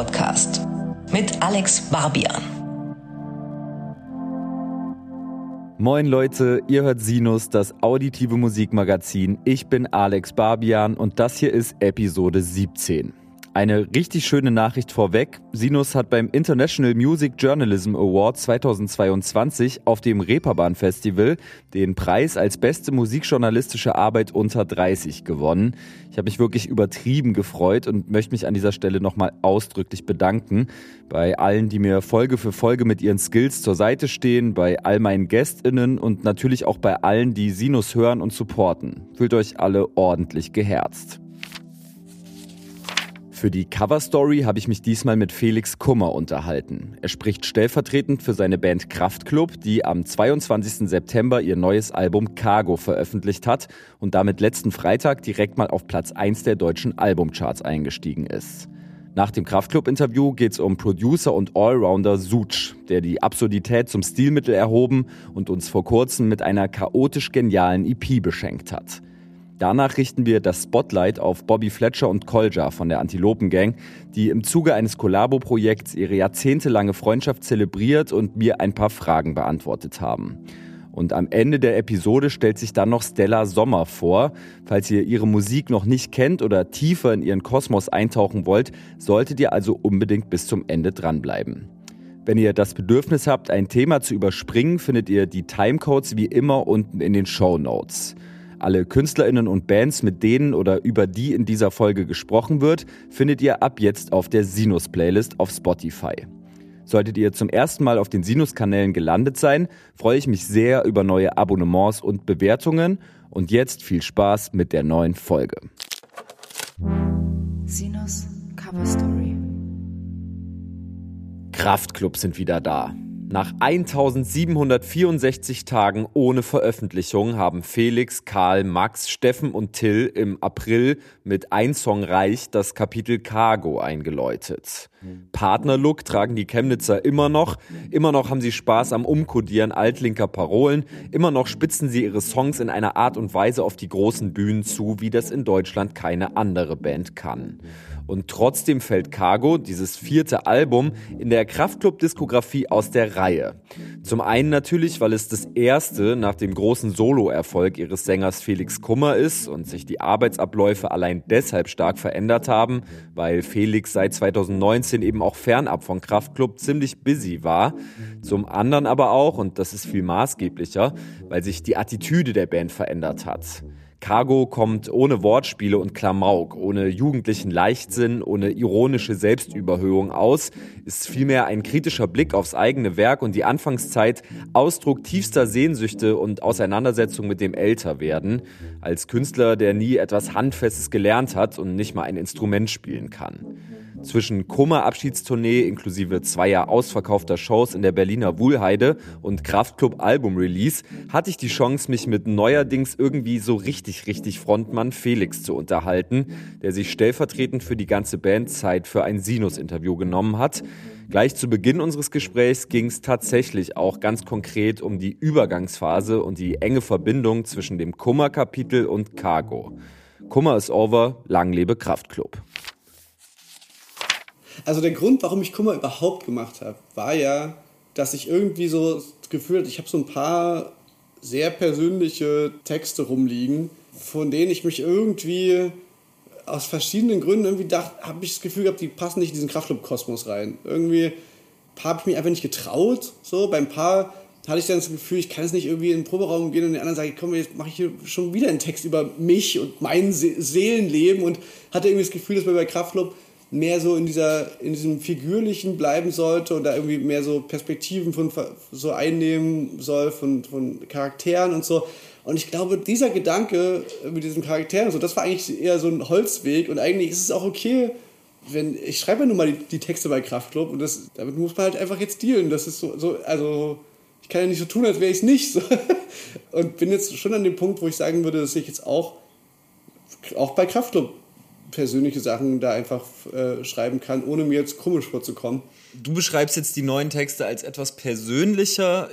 Podcast mit Alex Barbian. Moin Leute, ihr hört Sinus, das auditive Musikmagazin. Ich bin Alex Barbian und das hier ist Episode 17. Eine richtig schöne Nachricht vorweg. Sinus hat beim International Music Journalism Award 2022 auf dem Reeperbahn Festival den Preis als beste musikjournalistische Arbeit unter 30 gewonnen. Ich habe mich wirklich übertrieben gefreut und möchte mich an dieser Stelle nochmal ausdrücklich bedanken bei allen, die mir Folge für Folge mit ihren Skills zur Seite stehen, bei all meinen GästInnen und natürlich auch bei allen, die Sinus hören und supporten. Fühlt euch alle ordentlich geherzt. Für die Coverstory habe ich mich diesmal mit Felix Kummer unterhalten. Er spricht stellvertretend für seine Band Kraftklub, die am 22. September ihr neues Album Cargo veröffentlicht hat und damit letzten Freitag direkt mal auf Platz 1 der deutschen Albumcharts eingestiegen ist. Nach dem Kraftklub-Interview geht es um Producer und Allrounder Such, der die Absurdität zum Stilmittel erhoben und uns vor kurzem mit einer chaotisch genialen EP beschenkt hat. Danach richten wir das Spotlight auf Bobby Fletcher und Kolja von der Antilopen Gang, die im Zuge eines Kollabo-Projekts ihre jahrzehntelange Freundschaft zelebriert und mir ein paar Fragen beantwortet haben. Und am Ende der Episode stellt sich dann noch Stella Sommer vor. Falls ihr ihre Musik noch nicht kennt oder tiefer in ihren Kosmos eintauchen wollt, solltet ihr also unbedingt bis zum Ende dranbleiben. Wenn ihr das Bedürfnis habt, ein Thema zu überspringen, findet ihr die Timecodes wie immer unten in den Show Notes. Alle KünstlerInnen und Bands, mit denen oder über die in dieser Folge gesprochen wird, findet ihr ab jetzt auf der Sinus-Playlist auf Spotify. Solltet ihr zum ersten Mal auf den Sinus-Kanälen gelandet sein, freue ich mich sehr über neue Abonnements und Bewertungen. Und jetzt viel Spaß mit der neuen Folge. Sinus Cover Story. Kraftclubs sind wieder da. Nach 1764 Tagen ohne Veröffentlichung haben Felix, Karl, Max, Steffen und Till im April mit Ein Song reich das Kapitel Cargo eingeläutet. Partnerlook tragen die Chemnitzer immer noch. Immer noch haben sie Spaß am Umkodieren altlinker Parolen. Immer noch spitzen sie ihre Songs in einer Art und Weise auf die großen Bühnen zu, wie das in Deutschland keine andere Band kann. Und trotzdem fällt Cargo, dieses vierte Album, in der Kraftclub-Diskografie aus der Reihe. Zum einen natürlich, weil es das erste nach dem großen Solo-Erfolg ihres Sängers Felix Kummer ist und sich die Arbeitsabläufe allein deshalb stark verändert haben, weil Felix seit 2019 eben auch fernab von Kraftclub ziemlich busy war. Zum anderen aber auch, und das ist viel maßgeblicher, weil sich die Attitüde der Band verändert hat. Cargo kommt ohne Wortspiele und Klamauk, ohne jugendlichen Leichtsinn, ohne ironische Selbstüberhöhung aus, ist vielmehr ein kritischer Blick aufs eigene Werk und die Anfangszeit Ausdruck tiefster Sehnsüchte und Auseinandersetzung mit dem Älterwerden, als Künstler, der nie etwas Handfestes gelernt hat und nicht mal ein Instrument spielen kann. Zwischen Kummer-Abschiedstournee inklusive zweier ausverkaufter Shows in der Berliner Wuhlheide und Kraftclub-Album-Release hatte ich die Chance, mich mit neuerdings irgendwie so richtig, richtig Frontmann Felix zu unterhalten, der sich stellvertretend für die ganze Band Zeit für ein Sinus-Interview genommen hat. Gleich zu Beginn unseres Gesprächs ging es tatsächlich auch ganz konkret um die Übergangsphase und die enge Verbindung zwischen dem Kummer-Kapitel und Cargo. Kummer ist over, lang lebe Kraftclub. Also der Grund, warum ich Kummer überhaupt gemacht habe, war ja, dass ich irgendwie so das Gefühl hatte, ich habe so ein paar sehr persönliche Texte rumliegen, von denen ich mich irgendwie aus verschiedenen Gründen irgendwie dachte, habe ich das Gefühl gehabt, die passen nicht in diesen Kraftclub-Kosmos rein. Irgendwie habe ich mich einfach nicht getraut. So, beim paar hatte ich dann das Gefühl, ich kann jetzt nicht irgendwie in den Proberaum gehen und den anderen sagen, komm, jetzt mache ich hier schon wieder einen Text über mich und mein Seelenleben und hatte irgendwie das Gefühl, dass wir bei Kraftclub mehr so in dieser in diesem figürlichen bleiben sollte und da irgendwie mehr so Perspektiven von so einnehmen soll von, von Charakteren und so. Und ich glaube dieser Gedanke mit diesen Charakteren so das war eigentlich eher so ein Holzweg und eigentlich ist es auch okay wenn ich schreibe ja nun mal die, die Texte bei Kraftclub und das damit muss man halt einfach jetzt dealen. Das ist so, so also ich kann ja nicht so tun als wäre ich es nicht so. und bin jetzt schon an dem Punkt wo ich sagen würde dass ich jetzt auch auch bei Kraftclub persönliche Sachen da einfach äh, schreiben kann, ohne mir jetzt komisch vorzukommen. Du beschreibst jetzt die neuen Texte als etwas persönlicher.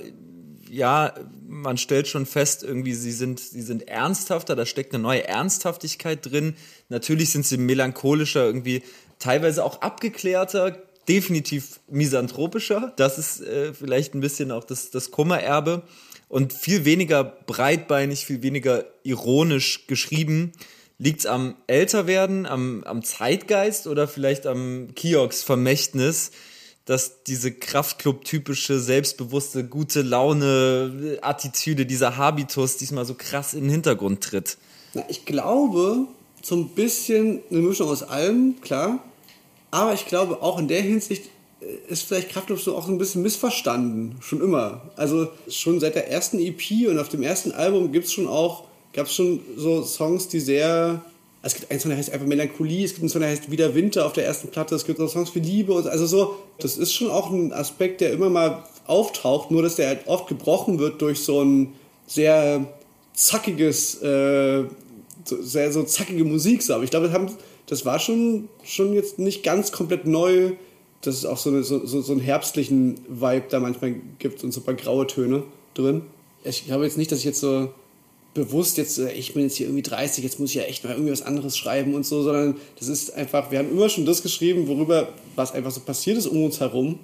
Ja, man stellt schon fest, irgendwie, sie sind, sie sind ernsthafter, da steckt eine neue Ernsthaftigkeit drin. Natürlich sind sie melancholischer, irgendwie teilweise auch abgeklärter, definitiv misanthropischer. Das ist äh, vielleicht ein bisschen auch das, das Kummererbe und viel weniger breitbeinig, viel weniger ironisch geschrieben. Liegt's am Älterwerden, am, am Zeitgeist oder vielleicht am Kiox-Vermächtnis, dass diese Kraftclub-typische, selbstbewusste, gute Laune-Attitüde, dieser Habitus diesmal so krass in den Hintergrund tritt? Na, ich glaube, so ein bisschen eine Mischung aus allem, klar. Aber ich glaube, auch in der Hinsicht äh, ist vielleicht Kraftclub so auch ein bisschen missverstanden. Schon immer. Also schon seit der ersten EP und auf dem ersten Album gibt es schon auch, gab es schon so Songs, die sehr es gibt einen Song, der heißt einfach Melancholie, es gibt einen Song, der heißt Wieder Winter auf der ersten Platte, es gibt auch Songs für Liebe und also so, das ist schon auch ein Aspekt, der immer mal auftaucht, nur dass der halt oft gebrochen wird durch so ein sehr zackiges, äh, sehr so zackige Musik, so. aber ich glaube, das war schon, schon jetzt nicht ganz komplett neu, dass es auch so, eine, so, so, so einen herbstlichen Vibe da manchmal gibt und so ein paar graue Töne drin. Ich glaube jetzt nicht, dass ich jetzt so bewusst jetzt, äh, ich bin jetzt hier irgendwie 30, jetzt muss ich ja echt mal irgendwie was anderes schreiben und so, sondern das ist einfach, wir haben immer schon das geschrieben, worüber, was einfach so passiert ist um uns herum.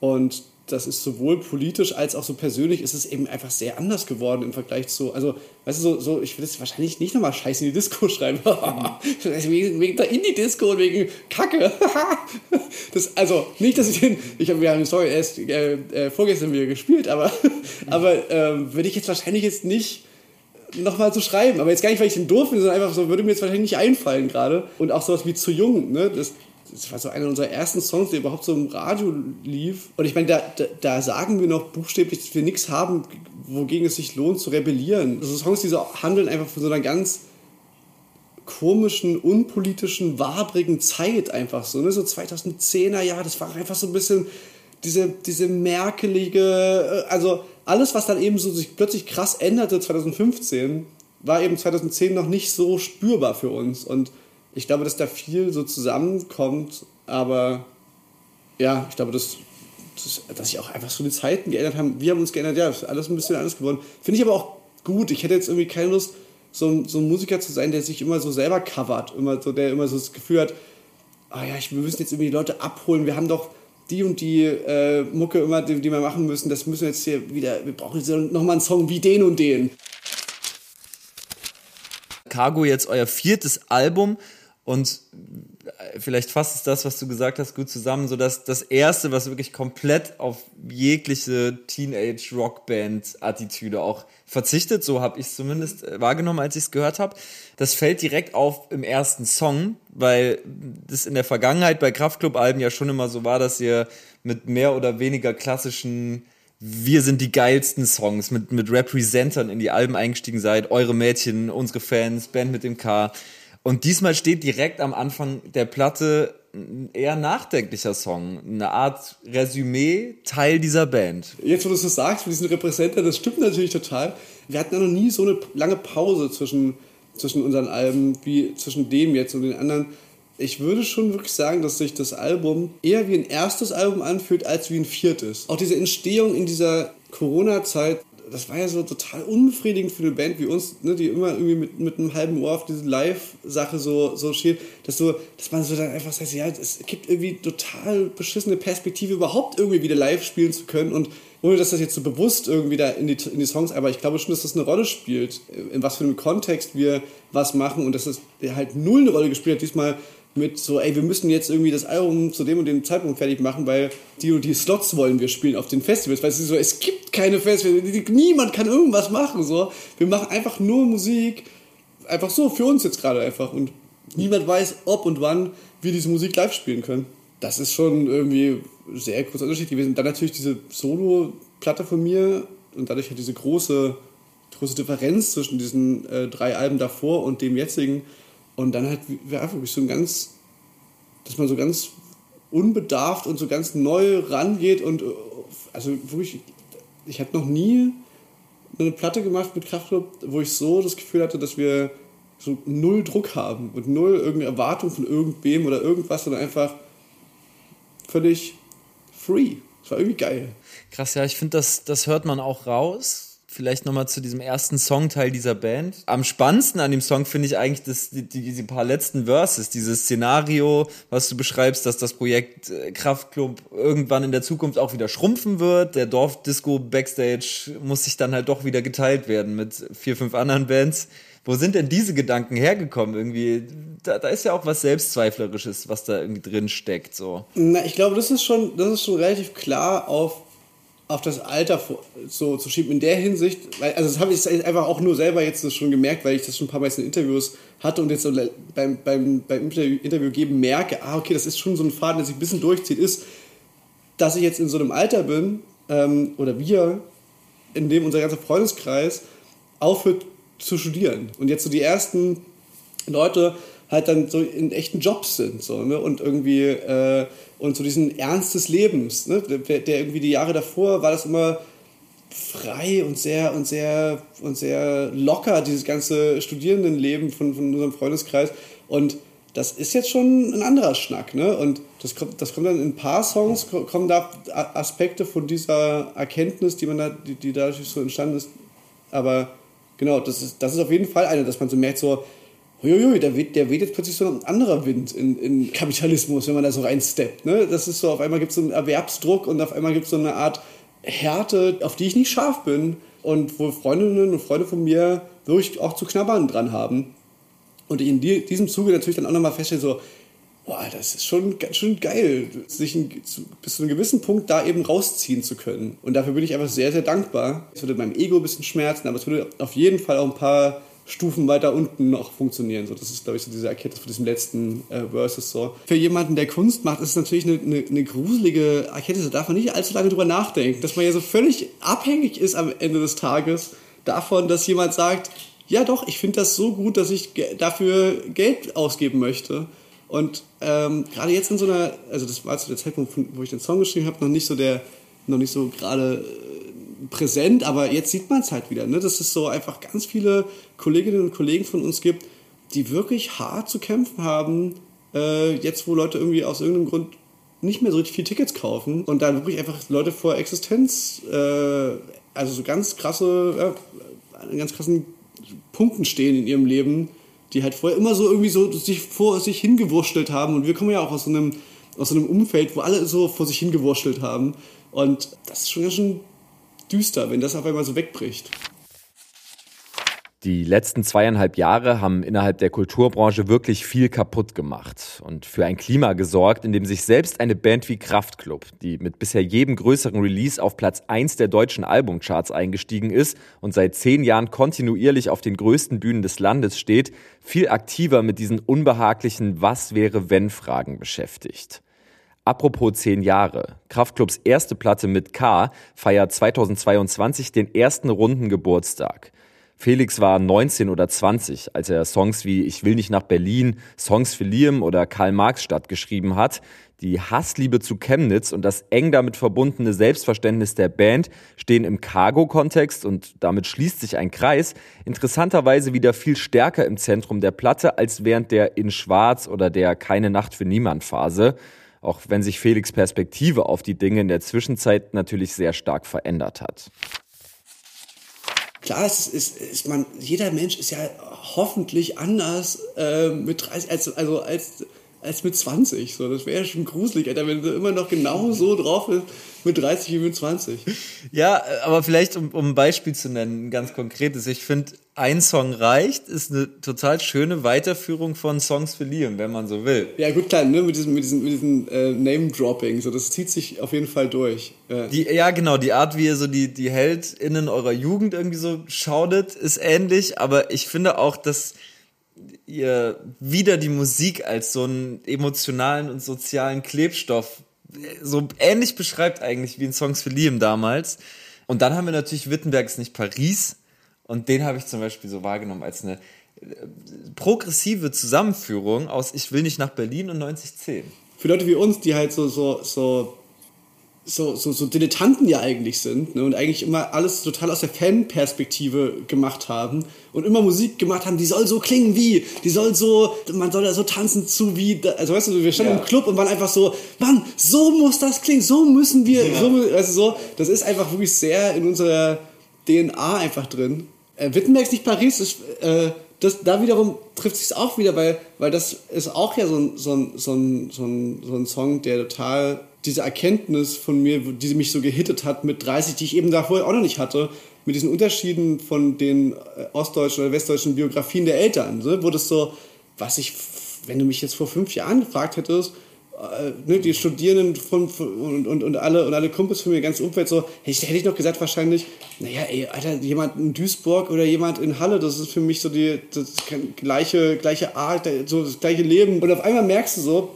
Und das ist sowohl politisch als auch so persönlich ist es eben einfach sehr anders geworden im Vergleich zu, also, weißt du, so, so ich will jetzt wahrscheinlich nicht nochmal Scheiße in die Disco schreiben. wegen, wegen der Indie-Disco und wegen Kacke. das, also, nicht, dass ich den, ich habe, wir haben, sorry, erst äh, äh, vorgestern wieder gespielt, aber, aber äh, würde ich jetzt wahrscheinlich jetzt nicht nochmal zu schreiben. Aber jetzt gar nicht, weil ich den doof finde, sondern einfach so, würde mir jetzt wahrscheinlich nicht einfallen gerade. Und auch sowas wie zu jung, ne? Das, das war so einer unserer ersten Songs, der überhaupt so im Radio lief. Und ich meine, da, da, da, sagen wir noch buchstäblich, dass wir nichts haben, wogegen es sich lohnt zu rebellieren. Also Songs, die so handeln einfach von so einer ganz komischen, unpolitischen, wabrigen Zeit einfach so, ne? So 2010er Jahre, das war einfach so ein bisschen diese, diese merkelige, äh, also alles, was dann eben so sich plötzlich krass änderte 2015, war eben 2010 noch nicht so spürbar für uns. Und ich glaube, dass da viel so zusammenkommt, aber ja, ich glaube, dass, dass, dass sich auch einfach so die Zeiten geändert haben. Wir haben uns geändert, ja, ist alles ein bisschen anders geworden. Finde ich aber auch gut. Ich hätte jetzt irgendwie keine Lust, so, so ein Musiker zu sein, der sich immer so selber covert, immer so, der immer so das Gefühl hat, ah ja, ich, wir müssen jetzt irgendwie die Leute abholen, wir haben doch die und die äh, Mucke immer, die, die wir machen müssen, das müssen wir jetzt hier wieder, wir brauchen jetzt nochmal einen Song wie den und den. Cargo jetzt euer viertes Album und vielleicht fasst es das, was du gesagt hast, gut zusammen, so dass das erste, was wirklich komplett auf jegliche Teenage-Rockband-Attitüde auch verzichtet, so habe ich es zumindest äh, wahrgenommen, als ich es gehört habe. Das fällt direkt auf im ersten Song, weil das in der Vergangenheit bei Kraftclub-Alben ja schon immer so war, dass ihr mit mehr oder weniger klassischen wir sind die geilsten Songs mit, mit Representern in die Alben eingestiegen seid, eure Mädchen, unsere Fans, Band mit dem K. Und diesmal steht direkt am Anfang der Platte ein eher nachdenklicher Song, eine Art Resümee, Teil dieser Band. Jetzt, wo du es so sagst, mit diesen Repräsentern, das stimmt natürlich total. Wir hatten ja noch nie so eine lange Pause zwischen, zwischen unseren Alben wie zwischen dem jetzt und den anderen. Ich würde schon wirklich sagen, dass sich das Album eher wie ein erstes Album anfühlt, als wie ein viertes. Auch diese Entstehung in dieser Corona-Zeit das war ja so total unbefriedigend für eine Band wie uns, ne, die immer irgendwie mit, mit einem halben Ohr auf diese Live-Sache so, so steht, dass, so, dass man so dann einfach sagt, ja, es gibt irgendwie total beschissene Perspektive, überhaupt irgendwie wieder live spielen zu können. Und ohne dass das jetzt so bewusst irgendwie da in die, in die Songs, aber ich glaube schon, dass das eine Rolle spielt, in was für einem Kontext wir was machen und dass das halt null eine Rolle gespielt hat, diesmal mit so, ey, wir müssen jetzt irgendwie das Album zu dem und dem Zeitpunkt fertig machen, weil die und die Slots wollen wir spielen auf den Festivals. Weil es ist so, es gibt keine Festivals, niemand kann irgendwas machen. So. Wir machen einfach nur Musik, einfach so, für uns jetzt gerade einfach. Und niemand weiß, ob und wann wir diese Musik live spielen können. Das ist schon irgendwie sehr großer Unterschied gewesen. Dann natürlich diese Solo-Platte von mir und dadurch halt diese große, große Differenz zwischen diesen äh, drei Alben davor und dem jetzigen und dann halt wirklich so ein ganz, dass man so ganz unbedarft und so ganz neu rangeht und also wirklich, ich hatte noch nie eine Platte gemacht mit Kraftclub, wo ich so das Gefühl hatte, dass wir so null Druck haben und null irgendeine Erwartung von irgendwem oder irgendwas, sondern einfach völlig free. Das war irgendwie geil. Krass, ja, ich finde, das, das hört man auch raus vielleicht nochmal zu diesem ersten Songteil dieser Band. Am spannendsten an dem Song finde ich eigentlich das, die, die, diese paar letzten Verses, dieses Szenario, was du beschreibst, dass das Projekt äh, Kraftklub irgendwann in der Zukunft auch wieder schrumpfen wird. Der Dorfdisco Backstage muss sich dann halt doch wieder geteilt werden mit vier, fünf anderen Bands. Wo sind denn diese Gedanken hergekommen? Irgendwie, da, da ist ja auch was Selbstzweiflerisches, was da irgendwie drin steckt. So. Na, ich glaube, das ist schon, das ist schon relativ klar auf auf das Alter so zu schieben in der Hinsicht, weil, also das habe ich einfach auch nur selber jetzt schon gemerkt, weil ich das schon ein paar Mal in Interviews hatte und jetzt beim, beim, beim Interview geben merke, ah, okay, das ist schon so ein Faden, der sich ein bisschen durchzieht, ist, dass ich jetzt in so einem Alter bin, ähm, oder wir, in dem unser ganzer Freundeskreis aufhört zu studieren. Und jetzt so die ersten Leute halt dann so in echten Jobs sind so, ne? und irgendwie äh, und so diesen Ernst des Lebens, ne? der, der, irgendwie die Jahre davor war das immer frei und sehr und sehr und sehr locker dieses ganze Studierendenleben von, von unserem Freundeskreis und das ist jetzt schon ein anderer Schnack, ne? Und das kommt, das kommt dann in ein paar Songs, kommen da Aspekte von dieser Erkenntnis, die man da, die, die dadurch so entstanden ist. Aber genau, das ist, das ist auf jeden Fall eine, dass man so merkt, so, Uiuiui, da weht, der weht jetzt plötzlich so ein anderer Wind in, in Kapitalismus, wenn man da so reinsteppt. Ne? Das ist so, auf einmal gibt es so einen Erwerbsdruck und auf einmal gibt es so eine Art Härte, auf die ich nicht scharf bin und wo Freundinnen und Freunde von mir wirklich auch zu knabbern dran haben. Und ich in die, diesem Zuge natürlich dann auch nochmal feststelle, so, boah, das ist schon ganz schön geil, sich ein, zu, bis zu einem gewissen Punkt da eben rausziehen zu können. Und dafür bin ich einfach sehr, sehr dankbar. Es würde meinem Ego ein bisschen schmerzen, aber es würde auf jeden Fall auch ein paar Stufen weiter unten noch funktionieren. So, das ist, glaube ich, so diese Erkenntnis von diesem letzten äh, Versus. So. Für jemanden, der Kunst macht, ist es natürlich eine, eine, eine gruselige Erkenntnis. Da darf man nicht allzu lange drüber nachdenken, dass man ja so völlig abhängig ist am Ende des Tages davon, dass jemand sagt, ja doch, ich finde das so gut, dass ich dafür Geld ausgeben möchte. Und ähm, gerade jetzt in so einer, also das war zu der Zeitpunkt, wo ich den Song geschrieben habe, noch nicht so der, noch nicht so gerade präsent, aber jetzt sieht man es halt wieder, ne? dass es so einfach ganz viele Kolleginnen und Kollegen von uns gibt, die wirklich hart zu kämpfen haben, äh, jetzt wo Leute irgendwie aus irgendeinem Grund nicht mehr so richtig viele Tickets kaufen und dann wirklich einfach Leute vor Existenz, äh, also so ganz krasse, äh, ganz krassen Punkten stehen in ihrem Leben, die halt vorher immer so irgendwie so sich vor sich hingewurschtelt haben und wir kommen ja auch aus so einem aus so einem Umfeld, wo alle so vor sich hingewurschtelt haben und das ist schon ganz schön düster, wenn das auf einmal so wegbricht. Die letzten zweieinhalb Jahre haben innerhalb der Kulturbranche wirklich viel kaputt gemacht und für ein Klima gesorgt, in dem sich selbst eine Band wie Kraftklub, die mit bisher jedem größeren Release auf Platz 1 der deutschen Albumcharts eingestiegen ist und seit zehn Jahren kontinuierlich auf den größten Bühnen des Landes steht, viel aktiver mit diesen unbehaglichen Was wäre wenn Fragen beschäftigt. Apropos zehn Jahre. Kraftklubs erste Platte mit K feiert 2022 den ersten runden Geburtstag. Felix war 19 oder 20, als er Songs wie Ich will nicht nach Berlin, Songs für Liam oder Karl-Marx-Stadt geschrieben hat. Die Hassliebe zu Chemnitz und das eng damit verbundene Selbstverständnis der Band stehen im Cargo-Kontext und damit schließt sich ein Kreis interessanterweise wieder viel stärker im Zentrum der Platte als während der In Schwarz oder der Keine Nacht für niemand Phase auch wenn sich Felix Perspektive auf die Dinge in der Zwischenzeit natürlich sehr stark verändert hat. Klar, es ist, ist man, jeder Mensch ist ja hoffentlich anders äh, mit 30, als, also als, als mit 20. So, das wäre ja schon gruselig, Alter, wenn du immer noch genau so drauf bist mit 30 wie mit 20. Ja, aber vielleicht, um, um ein Beispiel zu nennen, ein ganz konkretes. Ich finde, ein Song reicht, ist eine total schöne Weiterführung von Songs für Liam, wenn man so will. Ja, gut, klar, ne, mit diesem, mit diesem, mit diesem äh, Name-Dropping, so, das zieht sich auf jeden Fall durch. Ja. Die, ja, genau, die Art, wie ihr so die, die HeldInnen eurer Jugend irgendwie so schaudet, ist ähnlich, aber ich finde auch, dass ihr wieder die Musik als so einen emotionalen und sozialen Klebstoff so ähnlich beschreibt eigentlich wie in Songs für Liam damals. Und dann haben wir natürlich Wittenbergs nicht Paris. Und den habe ich zum Beispiel so wahrgenommen als eine äh, progressive Zusammenführung aus Ich will nicht nach Berlin und 9010. Für Leute wie uns, die halt so, so, so so, so, so Dilettanten ja eigentlich sind ne, und eigentlich immer alles total aus der Fanperspektive gemacht haben und immer Musik gemacht haben, die soll so klingen wie, die soll so, man soll da so tanzen zu wie, also weißt du, wir standen ja. im Club und waren einfach so, Mann, so muss das klingen, so müssen wir, ja. so, also so, das ist einfach wirklich sehr in unserer DNA einfach drin. Äh, Wittenberg ist nicht Paris, ist, äh, das, da wiederum trifft sich auch wieder, weil, weil das ist auch ja so ein, so, ein, so, ein, so, ein, so ein Song, der total diese Erkenntnis von mir, die mich so gehittet hat mit 30, die ich eben da vorher auch noch nicht hatte, mit diesen Unterschieden von den äh, ostdeutschen oder westdeutschen Biografien der Eltern, ne? wo das so, was ich, wenn du mich jetzt vor fünf Jahren gefragt hättest, äh, ne, die Studierenden von, von, und, und, und, alle, und alle Kumpels von mir, ganz Umfeld, so, hätte, hätte ich noch gesagt, wahrscheinlich, naja, ey, Alter, jemand in Duisburg oder jemand in Halle, das ist für mich so die das gleiche, gleiche Art, so das gleiche Leben. Und auf einmal merkst du so,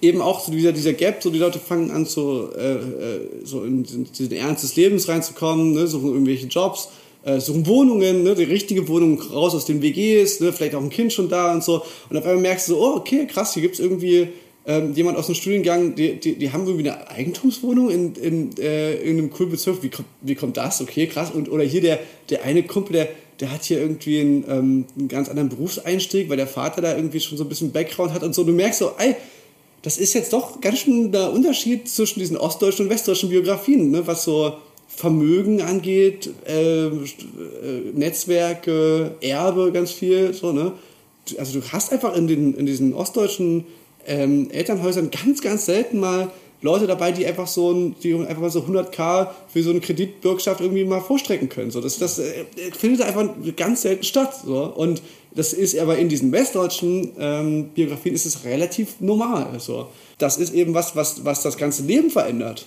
eben auch so dieser, dieser Gap, so die Leute fangen an, so, äh, äh so in diesen Ernst des Lebens reinzukommen, ne, suchen irgendwelche Jobs, äh, suchen Wohnungen, ne, die richtige Wohnung raus aus den WGs, ne, vielleicht auch ein Kind schon da und so. Und auf einmal merkst du so, oh, okay, krass, hier gibt es irgendwie ähm, jemand aus dem Studiengang, die, die, die haben irgendwie eine Eigentumswohnung in, in, äh, in einem coolen Bezirk. Wie kommt, wie kommt das? Okay, krass. Und, oder hier der, der eine Kumpel, der, der hat hier irgendwie einen, ähm, einen ganz anderen Berufseinstieg, weil der Vater da irgendwie schon so ein bisschen Background hat und so. Du merkst so, ey, das ist jetzt doch ganz schön der Unterschied zwischen diesen ostdeutschen und westdeutschen Biografien, ne? was so Vermögen angeht, äh, äh, Netzwerke, Erbe, ganz viel. So, ne? Also du hast einfach in, den, in diesen ostdeutschen ähm, Elternhäusern ganz, ganz selten mal Leute dabei, die einfach so ein, die einfach mal so 100k für so eine Kreditbürgschaft irgendwie mal vorstrecken können. So, das, das äh, findet einfach ganz selten statt. So. Und das ist aber in diesen westdeutschen ähm, Biografien ist es relativ normal. So. Das ist eben was, was, was das ganze Leben verändert.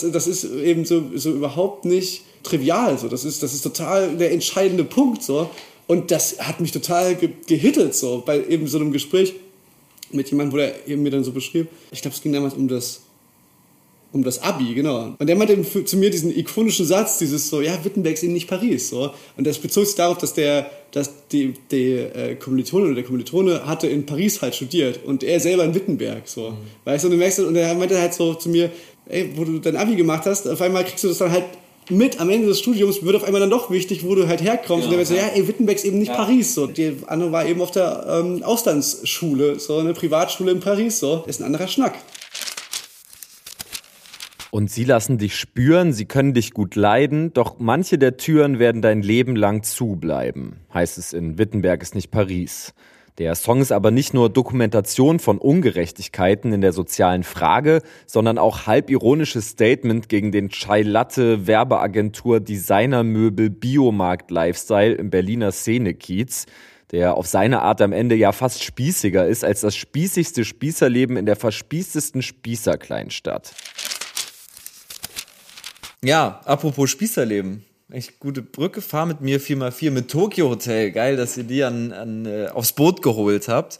Das ist eben so, so überhaupt nicht trivial. So. Das, ist, das ist total der entscheidende Punkt. So. Und das hat mich total ge gehittet, so, bei eben so einem Gespräch mit jemandem, wo er eben mir dann so beschrieb. Ich glaube, es ging damals um das um das Abi, genau. Und der meinte zu mir diesen ikonischen Satz, dieses so, ja, Wittenberg ist eben nicht Paris, so. Und das bezog sich darauf, dass der, dass die, die äh, Kommilitone oder der Kommilitone hatte in Paris halt studiert und er selber in Wittenberg, so. Mhm. Weißt du, und du merkst, und er meinte halt so zu mir, ey, wo du dein Abi gemacht hast, auf einmal kriegst du das dann halt mit am Ende des Studiums wird auf einmal dann doch wichtig, wo du halt herkommst. Ja, und der wird so, ja, ey, Wittenberg ist eben nicht ja. Paris. So. Die andere war eben auf der ähm, Auslandsschule, so eine Privatschule in Paris. So. Das ist ein anderer Schnack. Und sie lassen dich spüren, sie können dich gut leiden, doch manche der Türen werden dein Leben lang zubleiben, heißt es in Wittenberg ist nicht Paris. Der Song ist aber nicht nur Dokumentation von Ungerechtigkeiten in der sozialen Frage, sondern auch halb ironisches Statement gegen den Chai Latte Werbeagentur Designermöbel Biomarkt Lifestyle im Berliner Szenekiez, der auf seine Art am Ende ja fast spießiger ist als das spießigste Spießerleben in der verspießtesten Spießerkleinstadt. Ja, apropos Spießerleben. Echt gute Brücke. Fahr mit mir 4x4 mit Tokyo Hotel. Geil, dass ihr die an, an, äh, aufs Boot geholt habt.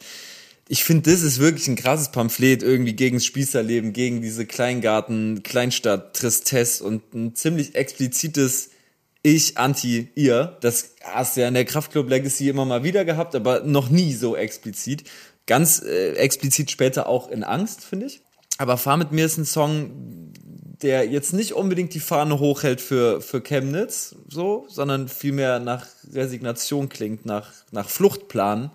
Ich finde, das ist wirklich ein krasses Pamphlet irgendwie gegen das Spießerleben, gegen diese Kleingarten, Kleinstadt, Tristesse und ein ziemlich explizites Ich, Anti, ihr. Das hast du ja in der Kraftclub Legacy immer mal wieder gehabt, aber noch nie so explizit. Ganz äh, explizit später auch in Angst, finde ich. Aber Fahr mit mir ist ein Song, der jetzt nicht unbedingt die Fahne hochhält für, für Chemnitz, so, sondern vielmehr nach Resignation klingt, nach, nach Fluchtplan.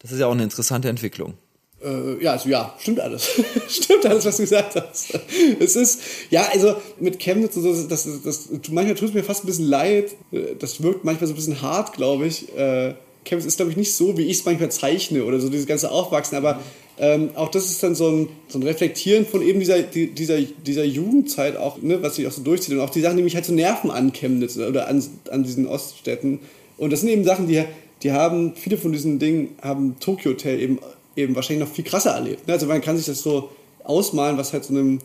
Das ist ja auch eine interessante Entwicklung. Äh, ja, also ja, stimmt alles. stimmt alles, was du gesagt hast. Es ist, ja, also mit Chemnitz und so, das, das, das, manchmal tut es mir fast ein bisschen leid. Das wirkt manchmal so ein bisschen hart, glaube ich. Äh, Chemnitz ist, glaube ich, nicht so, wie ich es manchmal zeichne oder so, dieses ganze Aufwachsen, aber ähm, auch das ist dann so ein, so ein Reflektieren von eben dieser, dieser, dieser Jugendzeit auch, ne, was sich auch so durchzieht und auch die Sachen, die mich halt so nerven an Chemnitz oder an, an diesen Oststädten. Und das sind eben Sachen, die, die haben, viele von diesen Dingen haben Tokyo Hotel eben, eben wahrscheinlich noch viel krasser erlebt. Ne? Also man kann sich das so ausmalen, was halt so einem,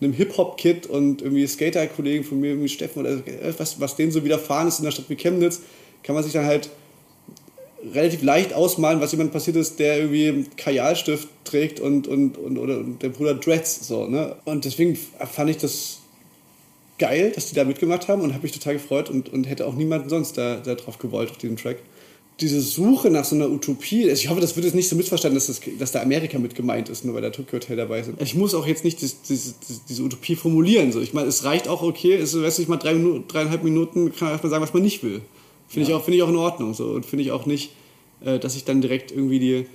einem Hip-Hop-Kid und irgendwie Skater-Kollegen von mir, irgendwie Steffen oder was, was denen so widerfahren ist in einer Stadt wie Chemnitz, kann man sich dann halt relativ leicht ausmalen, was jemand passiert ist, der irgendwie Kajalstift trägt und, und, und oder der Bruder Dreads. So, ne? Und deswegen fand ich das geil, dass die da mitgemacht haben und habe mich total gefreut und, und hätte auch niemanden sonst da, da drauf gewollt auf diesem Track. Diese Suche nach so einer Utopie, also ich hoffe, das wird jetzt nicht so missverstanden, dass, das, dass da Amerika mit gemeint ist, nur weil da Tokyo Hotel dabei ist. Ich muss auch jetzt nicht das, das, diese Utopie formulieren. So. Ich meine, es reicht auch okay, es weißt du, ich mal drei Minuten, dreieinhalb Minuten kann man erstmal sagen, was man nicht will. Finde ja. ich, auch, find ich auch in Ordnung. So. Und finde ich auch nicht, äh, dass ich dann direkt irgendwie die,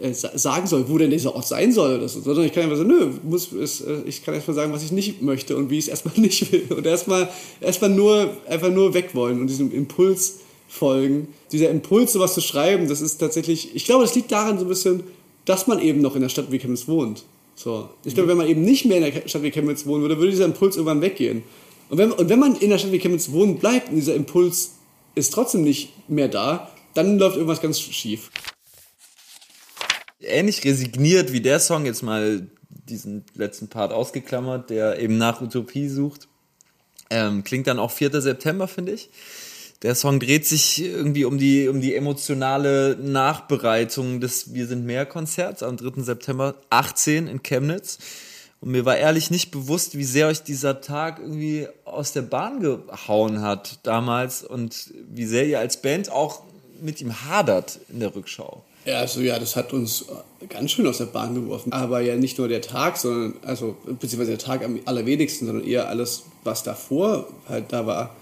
äh, sagen soll, wo denn dieser Ort sein soll oder so, sondern ich kann einfach sagen, nö, muss, ist, äh, ich kann erstmal sagen, was ich nicht möchte und wie ich es erstmal nicht will und erstmal erstmal nur einfach nur weg wollen und diesem Impuls folgen. Dieser Impuls, sowas zu schreiben, das ist tatsächlich, ich glaube, das liegt daran so ein bisschen, dass man eben noch in der Stadt wie Chemnitz wohnt. So. Ich glaube, wenn man eben nicht mehr in der Stadt wie Chemnitz wohnen würde, würde dieser Impuls irgendwann weggehen. Und wenn, und wenn man in der Stadt wie Chemnitz wohnen bleibt und dieser Impuls ist trotzdem nicht mehr da, dann läuft irgendwas ganz schief. Ähnlich resigniert wie der Song, jetzt mal diesen letzten Part ausgeklammert, der eben nach Utopie sucht, ähm, klingt dann auch 4. September, finde ich. Der Song dreht sich irgendwie um die, um die emotionale Nachbereitung des Wir sind mehr Konzerts am 3. September 18 in Chemnitz. Und mir war ehrlich nicht bewusst, wie sehr euch dieser Tag irgendwie aus der Bahn gehauen hat damals und wie sehr ihr als Band auch mit ihm hadert in der Rückschau. Ja, also ja, das hat uns ganz schön aus der Bahn geworfen. Aber ja nicht nur der Tag, sondern, also, beziehungsweise der Tag am allerwenigsten, sondern eher alles, was davor halt da war.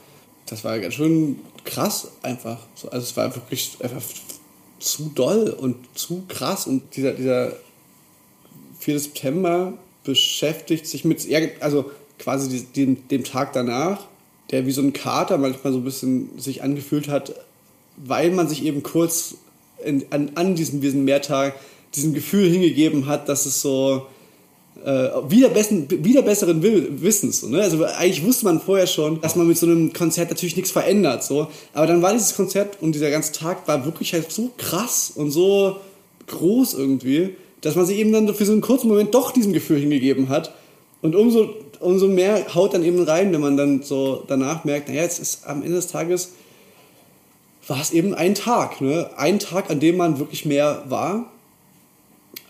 Das war ganz schön krass einfach. Also es war wirklich einfach zu doll und zu krass. Und dieser, dieser 4. September beschäftigt sich mit, also quasi dem, dem Tag danach, der wie so ein Kater manchmal so ein bisschen sich angefühlt hat, weil man sich eben kurz in, an, an diesem, diesem Mehrtag diesem Gefühl hingegeben hat, dass es so äh, wieder, besten, wieder besseren Wissens. Ne? Also eigentlich wusste man vorher schon, dass man mit so einem Konzert natürlich nichts verändert. So. Aber dann war dieses Konzert und dieser ganze Tag war wirklich halt so krass und so groß irgendwie, dass man sich eben dann für so einen kurzen Moment doch diesem Gefühl hingegeben hat. Und umso, umso mehr haut dann eben rein, wenn man dann so danach merkt, naja, jetzt ist am Ende des Tages war es eben ein Tag. Ne? Ein Tag, an dem man wirklich mehr war.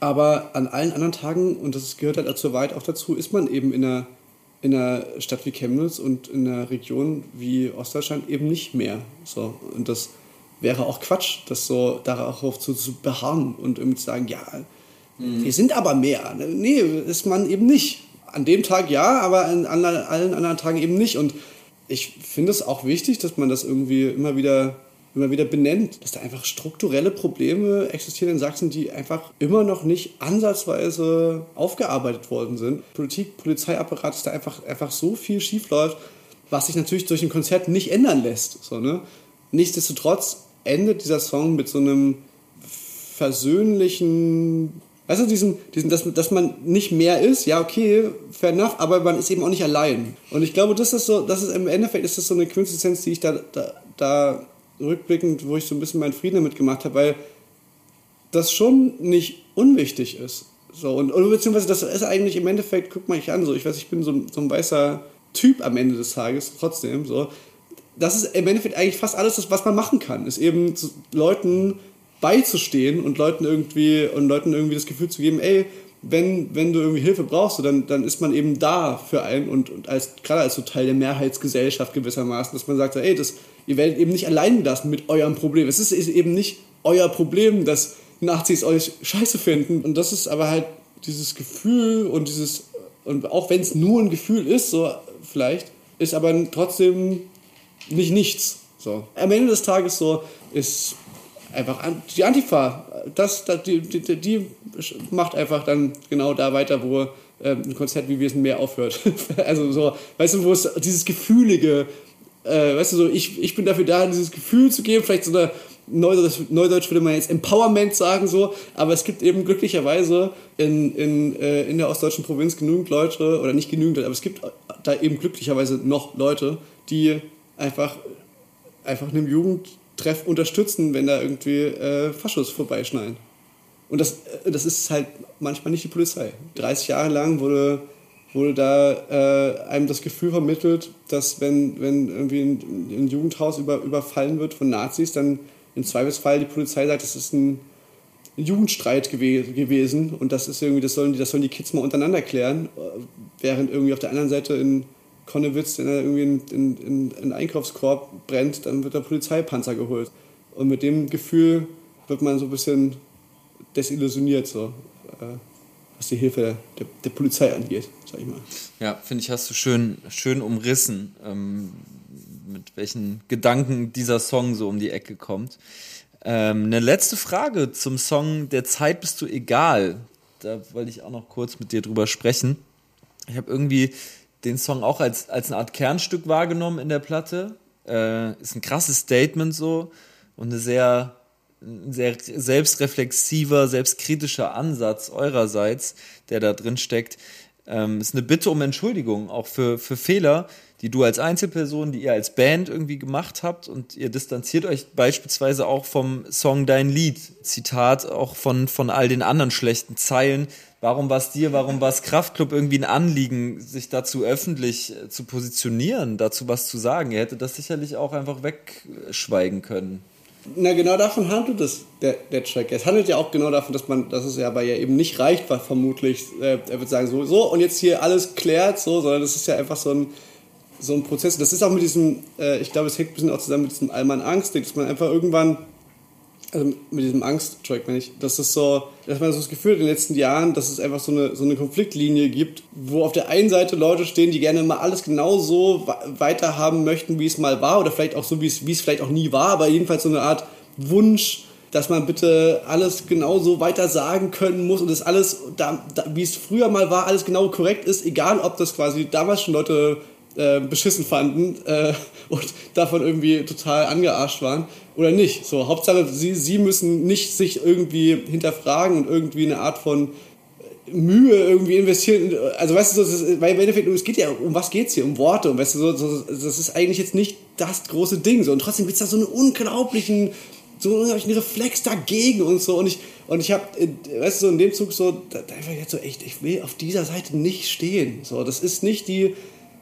Aber an allen anderen Tagen, und das gehört halt zur Wahrheit auch dazu, ist man eben in einer, in einer Stadt wie Chemnitz und in einer Region wie Ostdeutschland eben nicht mehr. So. Und das wäre auch Quatsch, das so darauf zu, zu beharren und irgendwie zu sagen, ja, Mhm. Wir sind aber mehr. Nee, ist man eben nicht. An dem Tag ja, aber an allen anderen Tagen eben nicht. Und ich finde es auch wichtig, dass man das irgendwie immer wieder, immer wieder benennt, dass da einfach strukturelle Probleme existieren in Sachsen, die einfach immer noch nicht ansatzweise aufgearbeitet worden sind. Politik, Polizeiapparat, dass da einfach, einfach so viel schiefläuft, was sich natürlich durch ein Konzert nicht ändern lässt. So, ne? Nichtsdestotrotz endet dieser Song mit so einem versöhnlichen Weißt du, diesen, diesen, dass, dass man nicht mehr ist, ja, okay, fair enough, aber man ist eben auch nicht allein. Und ich glaube, das ist so, das ist im Endeffekt ist das so eine Quintessenz, die ich da, da, da rückblickend, wo ich so ein bisschen meinen Frieden damit gemacht habe, weil das schon nicht unwichtig ist. So, und, oder beziehungsweise das ist eigentlich im Endeffekt, guck mal ich an, so, ich weiß, ich bin so, so ein weißer Typ am Ende des Tages, trotzdem, so. Das ist im Endeffekt eigentlich fast alles, was man machen kann, ist eben Leuten beizustehen und Leuten irgendwie und Leuten irgendwie das Gefühl zu geben, ey, wenn, wenn du irgendwie Hilfe brauchst, dann, dann ist man eben da für einen und, und als, gerade als so Teil der Mehrheitsgesellschaft gewissermaßen, dass man sagt, ey, das, ihr werdet eben nicht allein gelassen mit eurem Problem. Es ist eben nicht euer Problem, dass Nazis euch scheiße finden. Und das ist aber halt dieses Gefühl und dieses, und auch wenn es nur ein Gefühl ist, so vielleicht, ist aber trotzdem nicht nichts. So. Am Ende des Tages so ist einfach die Antifa, das, die, die, die, macht einfach dann genau da weiter, wo äh, ein Konzert wie wir sind mehr aufhört. also so, weißt du, wo es dieses Gefühlige, äh, weißt du, so, ich, ich bin dafür da, dieses Gefühl zu geben, vielleicht so eine Neudeutsch, Neudeutsch würde man jetzt Empowerment sagen, so, aber es gibt eben glücklicherweise in, in, äh, in der ostdeutschen Provinz genügend Leute, oder nicht genügend, aber es gibt da eben glücklicherweise noch Leute, die einfach, einfach einem Jugend Treff unterstützen, wenn da irgendwie äh, Faschos vorbeischneiden. Und das, äh, das ist halt manchmal nicht die Polizei. 30 Jahre lang wurde, wurde da äh, einem das Gefühl vermittelt, dass wenn, wenn irgendwie ein, ein Jugendhaus über, überfallen wird von Nazis, dann im Zweifelsfall die Polizei sagt, das ist ein, ein Jugendstreit gew gewesen und das ist irgendwie, das sollen, die, das sollen die Kids mal untereinander klären, äh, während irgendwie auf der anderen Seite in Konnewitz, wenn er irgendwie in, in, in einen Einkaufskorb brennt, dann wird der Polizeipanzer geholt. Und mit dem Gefühl wird man so ein bisschen desillusioniert, so, äh, was die Hilfe der, der, Polizei angeht, sag ich mal. Ja, finde ich, hast du schön, schön umrissen, ähm, mit welchen Gedanken dieser Song so um die Ecke kommt. Ähm, eine letzte Frage zum Song Der Zeit bist du egal. Da wollte ich auch noch kurz mit dir drüber sprechen. Ich habe irgendwie den Song auch als, als eine Art Kernstück wahrgenommen in der Platte. Äh, ist ein krasses Statement so und eine sehr, ein sehr selbstreflexiver, selbstkritischer Ansatz eurerseits, der da drin steckt. Ähm, ist eine Bitte um Entschuldigung, auch für, für Fehler, die du als Einzelperson, die ihr als Band irgendwie gemacht habt und ihr distanziert euch beispielsweise auch vom Song Dein Lied. Zitat auch von, von all den anderen schlechten Zeilen. Warum war es dir, warum war es Kraftclub irgendwie ein Anliegen, sich dazu öffentlich äh, zu positionieren, dazu was zu sagen? Ihr hättet das sicherlich auch einfach wegschweigen können. Na, genau davon handelt es, der, der Track. Es handelt ja auch genau davon, dass man, dass es ja bei ihr eben nicht reicht, weil vermutlich, äh, er wird sagen, so, so, und jetzt hier alles klärt, so, sondern das ist ja einfach so ein, so ein Prozess. Das ist auch mit diesem, äh, ich glaube, es hängt ein bisschen auch zusammen mit diesem Allmann Angst, dass man einfach irgendwann, also mit diesem Angst-Track, wenn ich, das ist so, dass man so das Gefühl hat in den letzten Jahren, dass es einfach so eine, so eine Konfliktlinie gibt, wo auf der einen Seite Leute stehen, die gerne mal alles genau so weiter haben möchten, wie es mal war, oder vielleicht auch so, wie es, wie es vielleicht auch nie war, aber jedenfalls so eine Art Wunsch, dass man bitte alles genau so weiter sagen können muss und das alles, da, da, wie es früher mal war, alles genau korrekt ist, egal ob das quasi damals schon Leute äh, beschissen fanden äh, und davon irgendwie total angearscht waren oder nicht. So, Hauptsache, sie, sie müssen nicht sich irgendwie hinterfragen und irgendwie eine Art von Mühe irgendwie investieren. Also weißt du, ist, weil im Endeffekt, es geht ja, um was geht's hier? Um Worte. Und weißt du, so, das ist eigentlich jetzt nicht das große Ding. So. Und trotzdem gibt's da so einen unglaublichen, so einen unglaublichen Reflex dagegen und so. Und ich, und ich habe, weißt du, so in dem Zug so, da, da einfach jetzt so echt, ich will auf dieser Seite nicht stehen. So, das ist nicht die,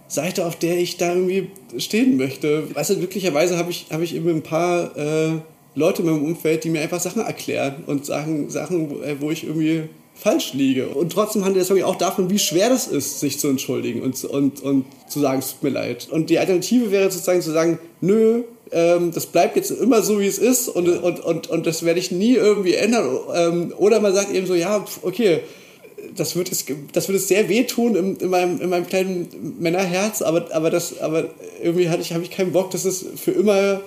Seite, auf der ich da irgendwie stehen möchte. Weißt du, glücklicherweise habe ich, hab ich eben ein paar äh, Leute in meinem Umfeld, die mir einfach Sachen erklären und sagen Sachen, wo, äh, wo ich irgendwie falsch liege. Und trotzdem handelt der Song auch davon, wie schwer das ist, sich zu entschuldigen und, und, und zu sagen, es tut mir leid. Und die Alternative wäre sozusagen zu sagen, nö, ähm, das bleibt jetzt immer so, wie es ist und, und, und, und das werde ich nie irgendwie ändern. Ähm, oder man sagt eben so, ja, okay, das wird es, das wird es sehr wehtun in, in, meinem, in meinem kleinen Männerherz, aber, aber, das, aber irgendwie ich, habe ich keinen Bock, dass es für immer,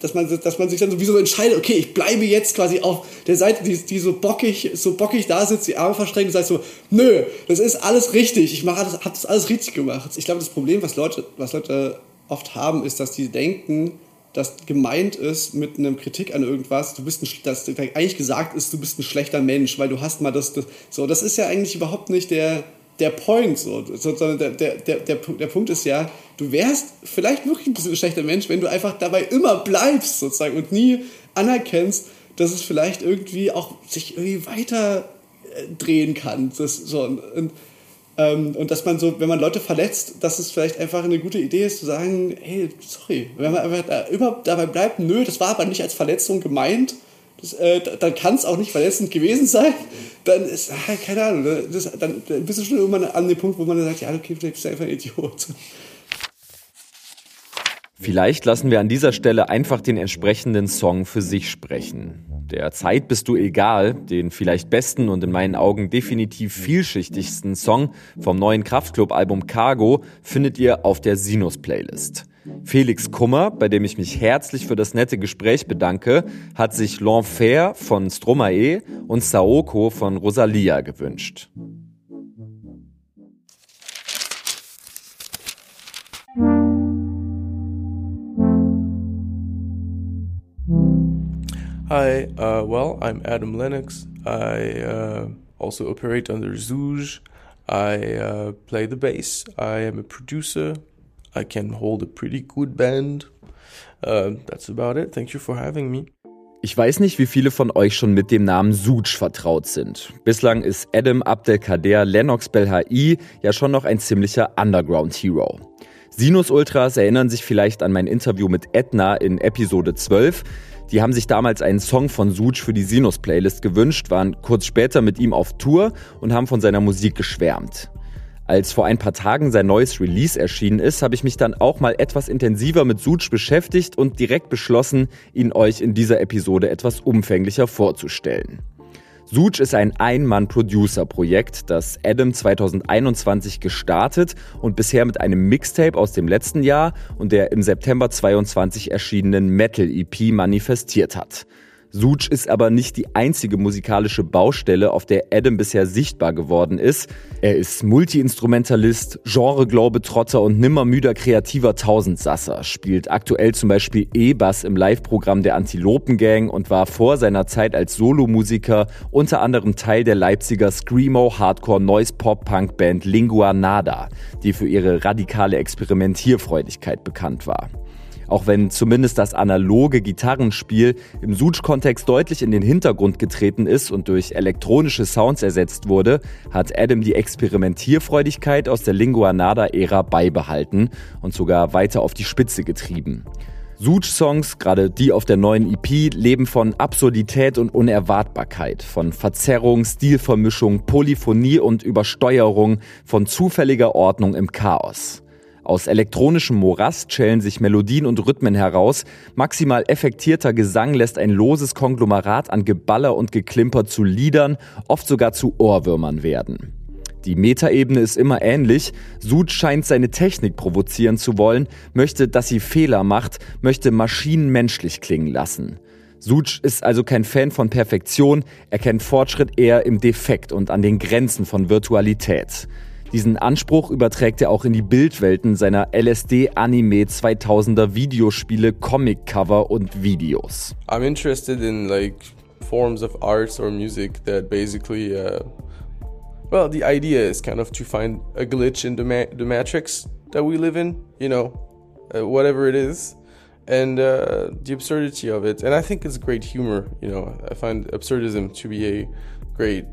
dass man, dass man sich dann sowieso entscheidet, okay, ich bleibe jetzt quasi auf der Seite, die, die so bockig, so bockig da sitzt, die Arme verschränkt und sagt so, nö, das ist alles richtig, ich mache das, habe das alles richtig gemacht. Ich glaube, das Problem, was Leute, was Leute oft haben, ist, dass die denken, das gemeint ist mit einem Kritik an irgendwas, du bist ein, dass eigentlich gesagt ist, du bist ein schlechter Mensch, weil du hast mal das, das so, das ist ja eigentlich überhaupt nicht der, der Point, so, sondern der, der, der, der, der Punkt ist ja, du wärst vielleicht wirklich ein bisschen ein schlechter Mensch, wenn du einfach dabei immer bleibst, sozusagen, und nie anerkennst, dass es vielleicht irgendwie auch sich irgendwie weiter äh, drehen kann. Das, so, und, ähm, und dass man so, wenn man Leute verletzt, dass es vielleicht einfach eine gute Idee ist, zu sagen, hey, sorry, wenn man einfach da immer dabei bleibt, nö, das war aber nicht als Verletzung gemeint, das, äh, dann kann es auch nicht verletzend gewesen sein, dann ist, ah, keine Ahnung, das, dann bist du schon irgendwann an dem Punkt, wo man dann sagt, ja, okay, vielleicht bist du einfach ein Idiot. Vielleicht lassen wir an dieser Stelle einfach den entsprechenden Song für sich sprechen. Der Zeit bist du egal, den vielleicht besten und in meinen Augen definitiv vielschichtigsten Song vom neuen Kraftclub-Album Cargo findet ihr auf der Sinus-Playlist. Felix Kummer, bei dem ich mich herzlich für das nette Gespräch bedanke, hat sich L'Enfer von Stromae und Saoko von Rosalia gewünscht. Hi, uh, well, I'm Adam Lennox. I uh, also operate under Zouge. I uh, play the bass. I am a producer. I can hold a pretty good band. Uh, that's about it. Thank you for having me. Ich weiß nicht, wie viele von euch schon mit dem Namen Suj vertraut sind. Bislang ist Adam Abdelkader Lennox Belha'i ja schon noch ein ziemlicher Underground-Hero. Sinus Ultras erinnern sich vielleicht an mein Interview mit Edna in Episode 12. Die haben sich damals einen Song von Such für die Sinus-Playlist gewünscht, waren kurz später mit ihm auf Tour und haben von seiner Musik geschwärmt. Als vor ein paar Tagen sein neues Release erschienen ist, habe ich mich dann auch mal etwas intensiver mit Such beschäftigt und direkt beschlossen, ihn euch in dieser Episode etwas umfänglicher vorzustellen. Such ist ein Ein-Mann-Producer-Projekt, das Adam 2021 gestartet und bisher mit einem Mixtape aus dem letzten Jahr und der im September 22 erschienenen Metal-EP manifestiert hat. Such ist aber nicht die einzige musikalische Baustelle, auf der Adam bisher sichtbar geworden ist. Er ist Multiinstrumentalist, Genre-Globetrotter und nimmermüder kreativer Tausendsasser, spielt aktuell zum Beispiel E-Bass im Live-Programm der Antilopen-Gang und war vor seiner Zeit als Solomusiker unter anderem Teil der Leipziger Screamo Hardcore Noise Pop Punk Band Lingua Nada, die für ihre radikale Experimentierfreudigkeit bekannt war. Auch wenn zumindest das analoge Gitarrenspiel im Such-Kontext deutlich in den Hintergrund getreten ist und durch elektronische Sounds ersetzt wurde, hat Adam die Experimentierfreudigkeit aus der Lingua Nada-Ära beibehalten und sogar weiter auf die Spitze getrieben. Such-Songs, gerade die auf der neuen EP, leben von Absurdität und Unerwartbarkeit, von Verzerrung, Stilvermischung, Polyphonie und Übersteuerung, von zufälliger Ordnung im Chaos. Aus elektronischem Morast schälen sich Melodien und Rhythmen heraus. Maximal effektierter Gesang lässt ein loses Konglomerat an Geballer und Geklimper zu Liedern, oft sogar zu Ohrwürmern werden. Die Metaebene ist immer ähnlich. Sud scheint seine Technik provozieren zu wollen, möchte, dass sie Fehler macht, möchte Maschinen menschlich klingen lassen. Such ist also kein Fan von Perfektion, er kennt Fortschritt eher im Defekt und an den Grenzen von Virtualität. Diesen Anspruch überträgt er auch in die Bildwelten seiner LSD-Anime 2000er Videospiele, Comic-Cover und Videos. I'm interested in like forms of arts or music that basically uh, well the idea is kind of to find a glitch in the, ma the matrix that we live in you know uh, whatever it is and uh, the absurdity of it. And i think it's great humor you know. I find absurdism to be a great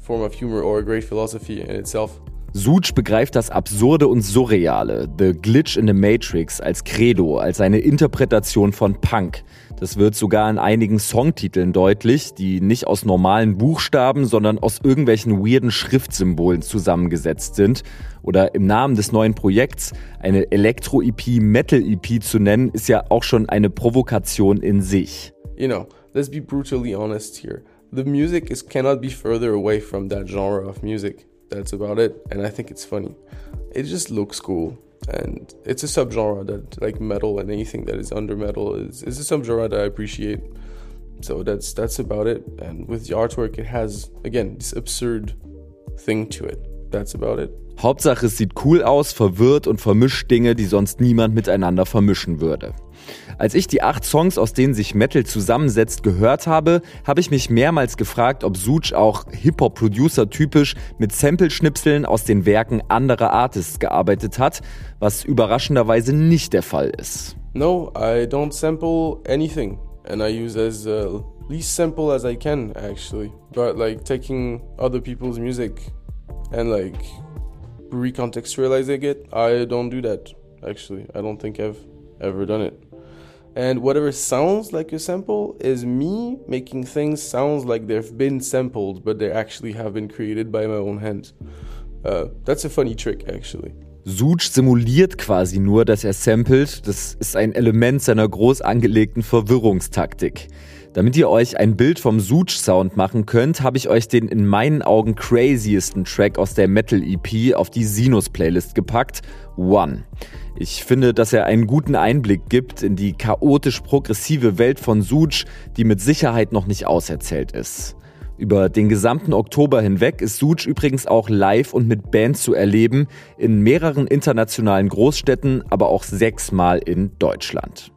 form of humor or a great philosophy in itself Such begreift das Absurde und Surreale, The Glitch in the Matrix, als Credo, als eine Interpretation von Punk. Das wird sogar in einigen Songtiteln deutlich, die nicht aus normalen Buchstaben, sondern aus irgendwelchen weirden Schriftsymbolen zusammengesetzt sind. Oder im Namen des neuen Projekts eine Elektro-EP, Metal-EP zu nennen, ist ja auch schon eine Provokation in sich. You know, let's be brutally honest here. The music is cannot be further away from that genre of music. That's about it. And I think it's funny. It just looks cool. And it's a subgenre that, like metal and anything that is under metal, is, is a subgenre that I appreciate. So that's that's about it. And with the artwork, it has again this absurd thing to it. That's about it. Hauptsache, es sieht cool aus, verwirrt und vermischt Dinge, die sonst niemand miteinander vermischen würde. Als ich die acht Songs, aus denen sich Metal zusammensetzt, gehört habe, habe ich mich mehrmals gefragt, ob Such auch Hip-Hop-Producer typisch mit Sample-Schnipseln aus den Werken anderer Artists gearbeitet hat, was überraschenderweise nicht der Fall ist. No, I don't sample anything and I use as uh, least sample as I can actually. But like taking other people's music and like recontextualizing it, I don't do that actually. I don't think I've ever done it. And whatever sounds like a sample is me making things sounds like they've been sampled, but they actually have been created by my own hands. Uh, that's a funny trick, actually. Such simuliert quasi nur, dass er samplet. Das ist ein Element seiner groß angelegten Verwirrungstaktik. Damit ihr euch ein Bild vom Such-Sound machen könnt, habe ich euch den in meinen Augen craziesten Track aus der Metal-EP auf die Sinus-Playlist gepackt, One. Ich finde, dass er einen guten Einblick gibt in die chaotisch progressive Welt von Such, die mit Sicherheit noch nicht auserzählt ist. Über den gesamten Oktober hinweg ist Such übrigens auch live und mit Band zu erleben, in mehreren internationalen Großstädten, aber auch sechsmal in Deutschland.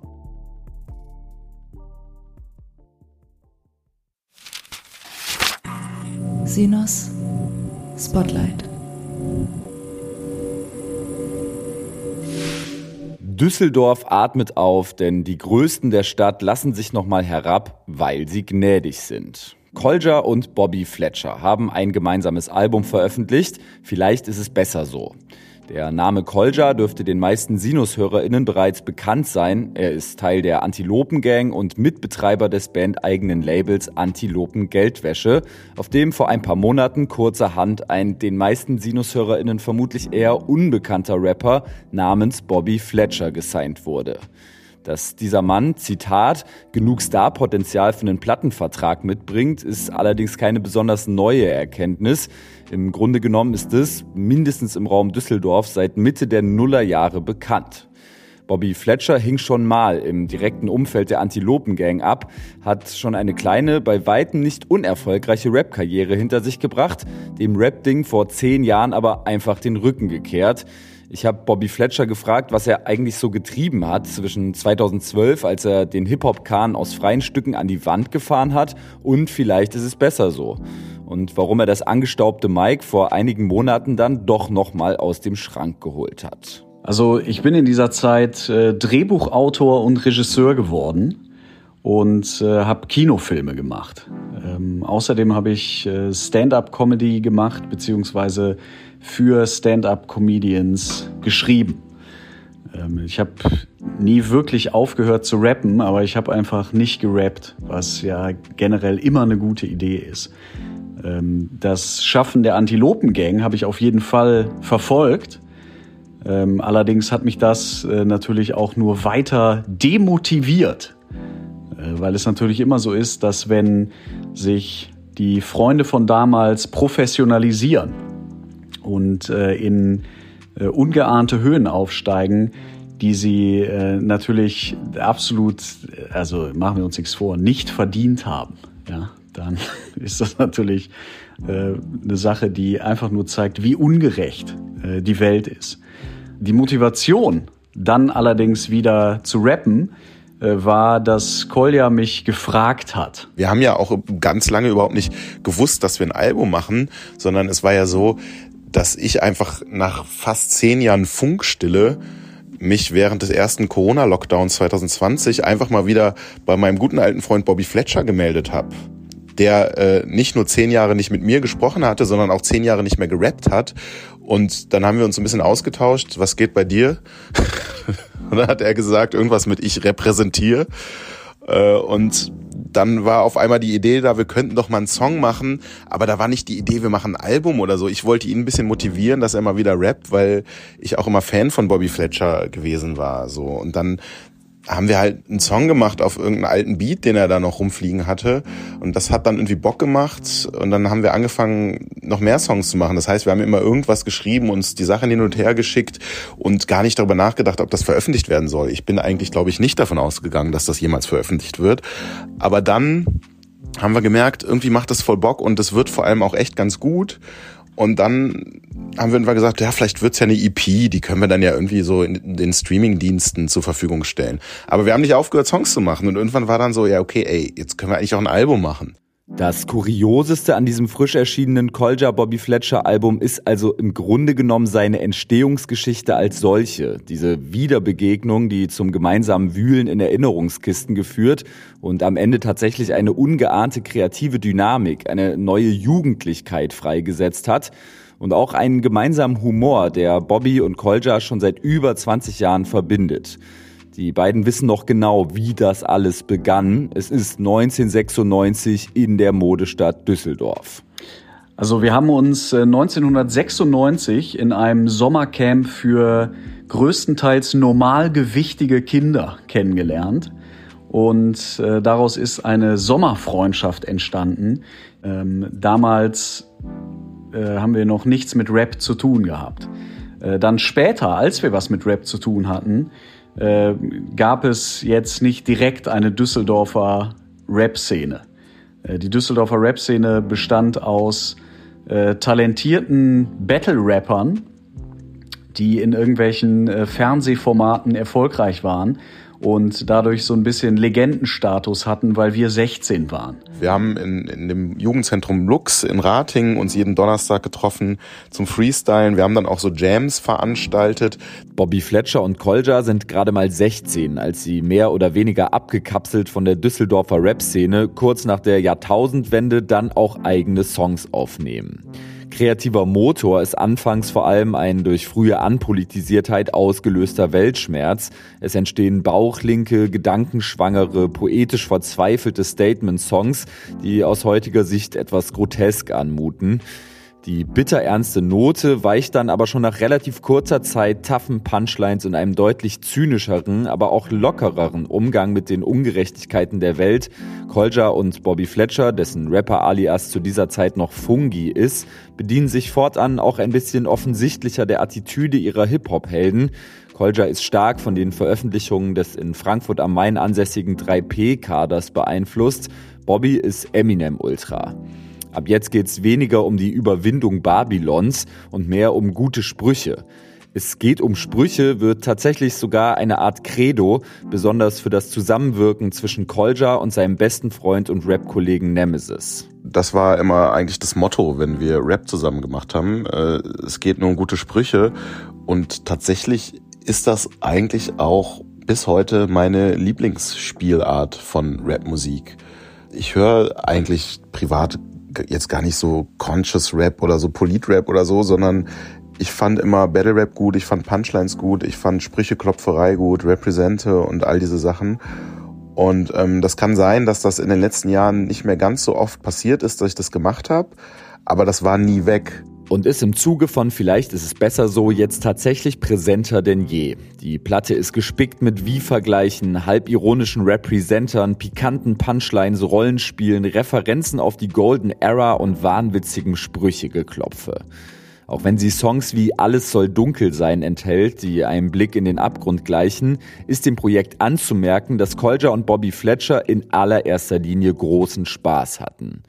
Sinus Spotlight. Düsseldorf atmet auf, denn die Größten der Stadt lassen sich nochmal herab, weil sie gnädig sind. Kolja und Bobby Fletcher haben ein gemeinsames Album veröffentlicht. Vielleicht ist es besser so. Der Name Kolja dürfte den meisten Sinus-HörerInnen bereits bekannt sein. Er ist Teil der Antilopen-Gang und Mitbetreiber des bandeigenen Labels Antilopen Geldwäsche, auf dem vor ein paar Monaten kurzerhand ein den meisten Sinus-HörerInnen vermutlich eher unbekannter Rapper namens Bobby Fletcher gesigned wurde. Dass dieser Mann, Zitat, genug Starpotenzial für einen Plattenvertrag mitbringt, ist allerdings keine besonders neue Erkenntnis. Im Grunde genommen ist es, mindestens im Raum Düsseldorf, seit Mitte der Nullerjahre bekannt. Bobby Fletcher hing schon mal im direkten Umfeld der Antilopen-Gang ab, hat schon eine kleine, bei weitem nicht unerfolgreiche Rap-Karriere hinter sich gebracht, dem Rap-Ding vor zehn Jahren aber einfach den Rücken gekehrt. Ich habe Bobby Fletcher gefragt, was er eigentlich so getrieben hat zwischen 2012, als er den Hip-Hop-Kahn aus freien Stücken an die Wand gefahren hat, und vielleicht ist es besser so. Und warum er das angestaubte Mike vor einigen Monaten dann doch nochmal aus dem Schrank geholt hat. Also ich bin in dieser Zeit äh, Drehbuchautor und Regisseur geworden und äh, habe Kinofilme gemacht. Ähm, außerdem habe ich äh, Stand-up-Comedy gemacht, beziehungsweise für Stand-up-Comedians geschrieben. Ähm, ich habe nie wirklich aufgehört zu rappen, aber ich habe einfach nicht gerappt, was ja generell immer eine gute Idee ist. Ähm, das Schaffen der Antilopen-Gang habe ich auf jeden Fall verfolgt. Ähm, allerdings hat mich das äh, natürlich auch nur weiter demotiviert, äh, weil es natürlich immer so ist, dass wenn sich die Freunde von damals professionalisieren, und äh, in äh, ungeahnte Höhen aufsteigen, die sie äh, natürlich absolut, also machen wir uns nichts vor, nicht verdient haben. Ja, dann ist das natürlich äh, eine Sache, die einfach nur zeigt, wie ungerecht die Welt ist. Die Motivation, dann allerdings wieder zu rappen, war, dass Kolja mich gefragt hat. Wir haben ja auch ganz lange überhaupt nicht gewusst, dass wir ein Album machen, sondern es war ja so, dass ich einfach nach fast zehn Jahren Funkstille mich während des ersten Corona-Lockdowns 2020 einfach mal wieder bei meinem guten alten Freund Bobby Fletcher gemeldet habe der äh, nicht nur zehn Jahre nicht mit mir gesprochen hatte, sondern auch zehn Jahre nicht mehr gerappt hat. Und dann haben wir uns ein bisschen ausgetauscht, was geht bei dir? und dann hat er gesagt, irgendwas mit ich repräsentiere. Äh, und dann war auf einmal die Idee da, wir könnten doch mal einen Song machen, aber da war nicht die Idee, wir machen ein Album oder so. Ich wollte ihn ein bisschen motivieren, dass er mal wieder rappt, weil ich auch immer Fan von Bobby Fletcher gewesen war, so. Und dann haben wir halt einen Song gemacht auf irgendeinen alten Beat, den er da noch rumfliegen hatte. Und das hat dann irgendwie Bock gemacht. Und dann haben wir angefangen, noch mehr Songs zu machen. Das heißt, wir haben immer irgendwas geschrieben, uns die Sachen hin und her geschickt und gar nicht darüber nachgedacht, ob das veröffentlicht werden soll. Ich bin eigentlich, glaube ich, nicht davon ausgegangen, dass das jemals veröffentlicht wird. Aber dann haben wir gemerkt, irgendwie macht das voll Bock und es wird vor allem auch echt ganz gut. Und dann haben wir irgendwann gesagt, ja, vielleicht wird's ja eine EP, die können wir dann ja irgendwie so in den Streaming-Diensten zur Verfügung stellen. Aber wir haben nicht aufgehört, Songs zu machen. Und irgendwann war dann so, ja, okay, ey, jetzt können wir eigentlich auch ein Album machen. Das Kurioseste an diesem frisch erschienenen Kolja Bobby Fletcher Album ist also im Grunde genommen seine Entstehungsgeschichte als solche. Diese Wiederbegegnung, die zum gemeinsamen Wühlen in Erinnerungskisten geführt und am Ende tatsächlich eine ungeahnte kreative Dynamik, eine neue Jugendlichkeit freigesetzt hat und auch einen gemeinsamen Humor, der Bobby und Kolja schon seit über 20 Jahren verbindet. Die beiden wissen noch genau, wie das alles begann. Es ist 1996 in der Modestadt Düsseldorf. Also wir haben uns 1996 äh, in einem Sommercamp für größtenteils normalgewichtige Kinder kennengelernt. Und äh, daraus ist eine Sommerfreundschaft entstanden. Ähm, damals äh, haben wir noch nichts mit Rap zu tun gehabt. Äh, dann später, als wir was mit Rap zu tun hatten, äh, gab es jetzt nicht direkt eine Düsseldorfer Rap-Szene. Äh, die Düsseldorfer Rap-Szene bestand aus äh, talentierten Battle-Rappern, die in irgendwelchen äh, Fernsehformaten erfolgreich waren und dadurch so ein bisschen Legendenstatus hatten, weil wir 16 waren. Wir haben in, in dem Jugendzentrum Lux in Rating uns jeden Donnerstag getroffen zum Freestylen. Wir haben dann auch so Jams veranstaltet. Bobby Fletcher und Kolja sind gerade mal 16, als sie mehr oder weniger abgekapselt von der Düsseldorfer Rap-Szene kurz nach der Jahrtausendwende dann auch eigene Songs aufnehmen. Kreativer Motor ist anfangs vor allem ein durch frühe Anpolitisiertheit ausgelöster Weltschmerz. Es entstehen bauchlinke, gedankenschwangere, poetisch verzweifelte Statement-Songs, die aus heutiger Sicht etwas grotesk anmuten. Die bitterernste Note weicht dann aber schon nach relativ kurzer Zeit taffen Punchlines und einem deutlich zynischeren, aber auch lockereren Umgang mit den Ungerechtigkeiten der Welt. Kolja und Bobby Fletcher, dessen Rapper-Alias zu dieser Zeit noch Fungi ist, bedienen sich fortan auch ein bisschen offensichtlicher der Attitüde ihrer Hip-Hop-Helden. Kolja ist stark von den Veröffentlichungen des in Frankfurt am Main ansässigen 3P-Kaders beeinflusst. Bobby ist Eminem-Ultra. Ab jetzt geht's weniger um die Überwindung Babylons und mehr um gute Sprüche. Es geht um Sprüche, wird tatsächlich sogar eine Art Credo, besonders für das Zusammenwirken zwischen Kolja und seinem besten Freund und Rap-Kollegen Nemesis. Das war immer eigentlich das Motto, wenn wir Rap zusammen gemacht haben. Äh, es geht nur um gute Sprüche und tatsächlich ist das eigentlich auch bis heute meine Lieblingsspielart von Rapmusik. Ich höre eigentlich privat jetzt gar nicht so Conscious Rap oder so Polit-Rap oder so, sondern ich fand immer Battle Rap gut, ich fand Punchlines gut, ich fand Sprücheklopferei gut, Represente und all diese Sachen. Und ähm, das kann sein, dass das in den letzten Jahren nicht mehr ganz so oft passiert ist, dass ich das gemacht habe, aber das war nie weg und ist im Zuge von Vielleicht ist es besser so jetzt tatsächlich präsenter denn je. Die Platte ist gespickt mit Wie-Vergleichen, halbironischen Representern, pikanten Punchlines, Rollenspielen, Referenzen auf die Golden Era und wahnwitzigen Sprüchegeklopfe. Auch wenn sie Songs wie Alles soll dunkel sein enthält, die einem Blick in den Abgrund gleichen, ist dem Projekt anzumerken, dass Kolja und Bobby Fletcher in allererster Linie großen Spaß hatten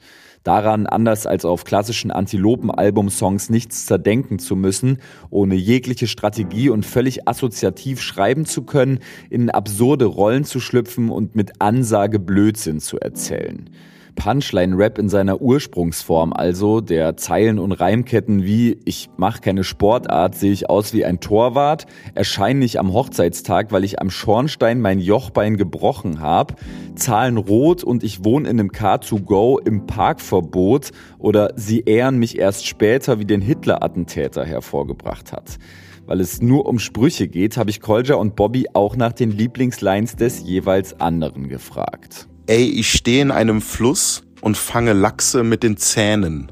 daran, anders als auf klassischen Antilopen-Album-Songs nichts zerdenken zu müssen, ohne jegliche Strategie und völlig assoziativ schreiben zu können, in absurde Rollen zu schlüpfen und mit Ansage Blödsinn zu erzählen. Punchline-Rap in seiner Ursprungsform, also der Zeilen und Reimketten wie Ich mach keine Sportart, sehe ich aus wie ein Torwart, erscheine nicht am Hochzeitstag, weil ich am Schornstein mein Jochbein gebrochen habe, Zahlen rot und ich wohne in einem Car2Go im Parkverbot oder Sie ehren mich erst später, wie den Hitler-Attentäter hervorgebracht hat. Weil es nur um Sprüche geht, habe ich Kolja und Bobby auch nach den Lieblingslines des jeweils anderen gefragt ey, ich stehe in einem Fluss und fange Lachse mit den Zähnen.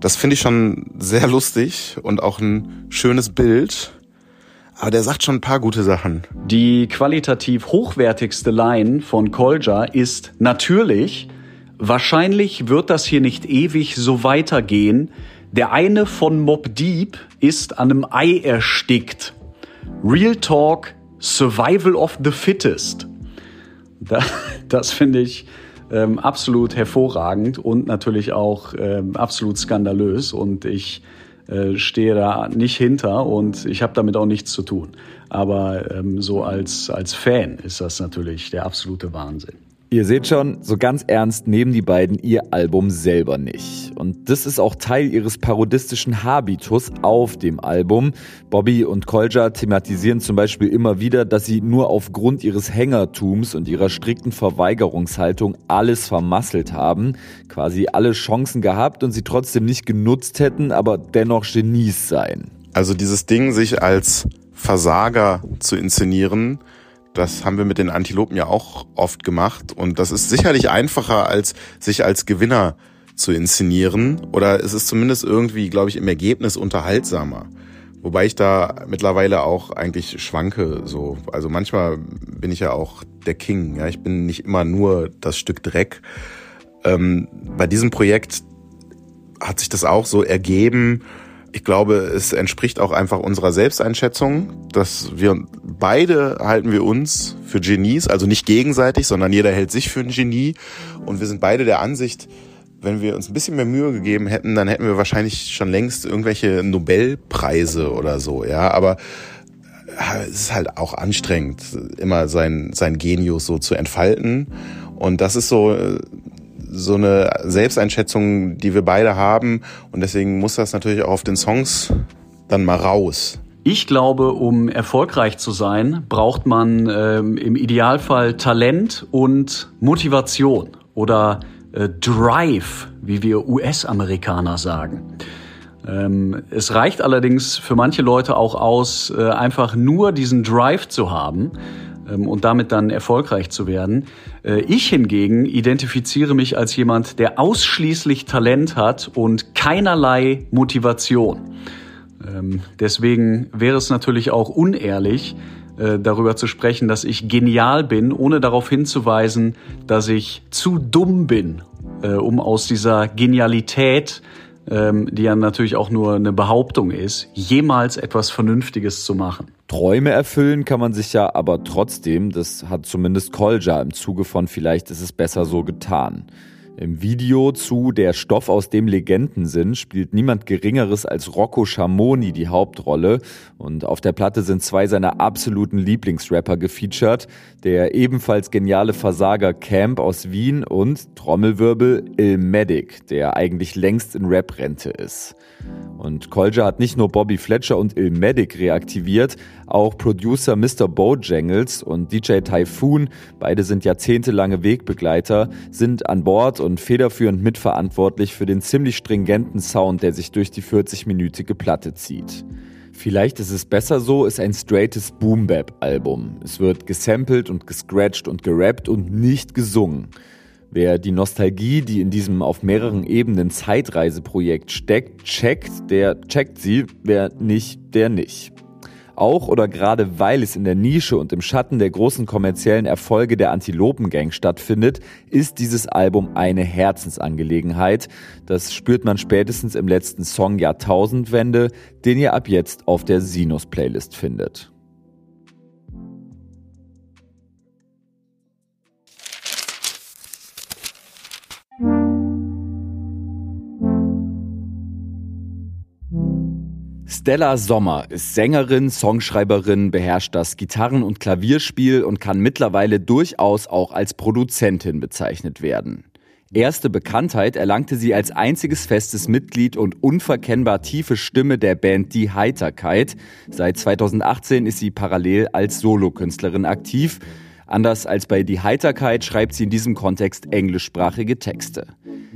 Das finde ich schon sehr lustig und auch ein schönes Bild. Aber der sagt schon ein paar gute Sachen. Die qualitativ hochwertigste Line von Kolja ist natürlich, wahrscheinlich wird das hier nicht ewig so weitergehen. Der eine von Mob Deep ist an einem Ei erstickt. Real Talk, Survival of the Fittest. Da, das finde ich ähm, absolut hervorragend und natürlich auch ähm, absolut skandalös. Und ich äh, stehe da nicht hinter und ich habe damit auch nichts zu tun. Aber ähm, so als, als Fan ist das natürlich der absolute Wahnsinn. Ihr seht schon, so ganz ernst nehmen die beiden ihr Album selber nicht. Und das ist auch Teil ihres parodistischen Habitus auf dem Album. Bobby und Kolja thematisieren zum Beispiel immer wieder, dass sie nur aufgrund ihres Hängertums und ihrer strikten Verweigerungshaltung alles vermasselt haben, quasi alle Chancen gehabt und sie trotzdem nicht genutzt hätten, aber dennoch Genies seien. Also dieses Ding, sich als Versager zu inszenieren, das haben wir mit den Antilopen ja auch oft gemacht. Und das ist sicherlich einfacher, als sich als Gewinner zu inszenieren. Oder es ist zumindest irgendwie, glaube ich, im Ergebnis unterhaltsamer. Wobei ich da mittlerweile auch eigentlich schwanke. So, also manchmal bin ich ja auch der King. Ja, ich bin nicht immer nur das Stück Dreck. Ähm, bei diesem Projekt hat sich das auch so ergeben ich glaube, es entspricht auch einfach unserer Selbsteinschätzung, dass wir beide halten wir uns für Genies, also nicht gegenseitig, sondern jeder hält sich für ein Genie. Und wir sind beide der Ansicht, wenn wir uns ein bisschen mehr Mühe gegeben hätten, dann hätten wir wahrscheinlich schon längst irgendwelche Nobelpreise oder so, ja. Aber äh, es ist halt auch anstrengend, immer sein, sein Genius so zu entfalten. Und das ist so äh, so eine Selbsteinschätzung, die wir beide haben. Und deswegen muss das natürlich auch auf den Songs dann mal raus. Ich glaube, um erfolgreich zu sein, braucht man ähm, im Idealfall Talent und Motivation oder äh, Drive, wie wir US-Amerikaner sagen. Ähm, es reicht allerdings für manche Leute auch aus, äh, einfach nur diesen Drive zu haben und damit dann erfolgreich zu werden. Äh, ich hingegen identifiziere mich als jemand, der ausschließlich Talent hat und keinerlei Motivation. Ähm, deswegen wäre es natürlich auch unehrlich, äh, darüber zu sprechen, dass ich genial bin, ohne darauf hinzuweisen, dass ich zu dumm bin, äh, um aus dieser Genialität ähm, die ja natürlich auch nur eine Behauptung ist, jemals etwas Vernünftiges zu machen. Träume erfüllen kann man sich ja aber trotzdem, das hat zumindest Kolja im Zuge von vielleicht ist es besser so getan. Im Video zu Der Stoff, aus dem Legenden sind, spielt niemand Geringeres als Rocco Schamoni die Hauptrolle. Und auf der Platte sind zwei seiner absoluten Lieblingsrapper gefeatured. Der ebenfalls geniale Versager Camp aus Wien und Trommelwirbel Ilmatic, der eigentlich längst in Rap-Rente ist. Und Kolja hat nicht nur Bobby Fletcher und Ilmatic reaktiviert, auch Producer Mr. Bojangles und DJ Typhoon, beide sind jahrzehntelange Wegbegleiter, sind an Bord und federführend mitverantwortlich für den ziemlich stringenten Sound, der sich durch die 40-minütige Platte zieht. Vielleicht ist es besser so, ist ein straightes Boom-Bap-Album. Es wird gesampelt und gescratcht und gerappt und nicht gesungen. Wer die Nostalgie, die in diesem auf mehreren Ebenen Zeitreiseprojekt steckt, checkt, der checkt sie, wer nicht, der nicht. Auch oder gerade weil es in der Nische und im Schatten der großen kommerziellen Erfolge der Antilopengang stattfindet, ist dieses Album eine Herzensangelegenheit. Das spürt man spätestens im letzten Song Jahrtausendwende, den ihr ab jetzt auf der Sinus-Playlist findet. Stella Sommer ist Sängerin, Songschreiberin, beherrscht das Gitarren- und Klavierspiel und kann mittlerweile durchaus auch als Produzentin bezeichnet werden. Erste Bekanntheit erlangte sie als einziges festes Mitglied und unverkennbar tiefe Stimme der Band Die Heiterkeit. Seit 2018 ist sie parallel als Solokünstlerin aktiv. Anders als bei Die Heiterkeit schreibt sie in diesem Kontext englischsprachige Texte.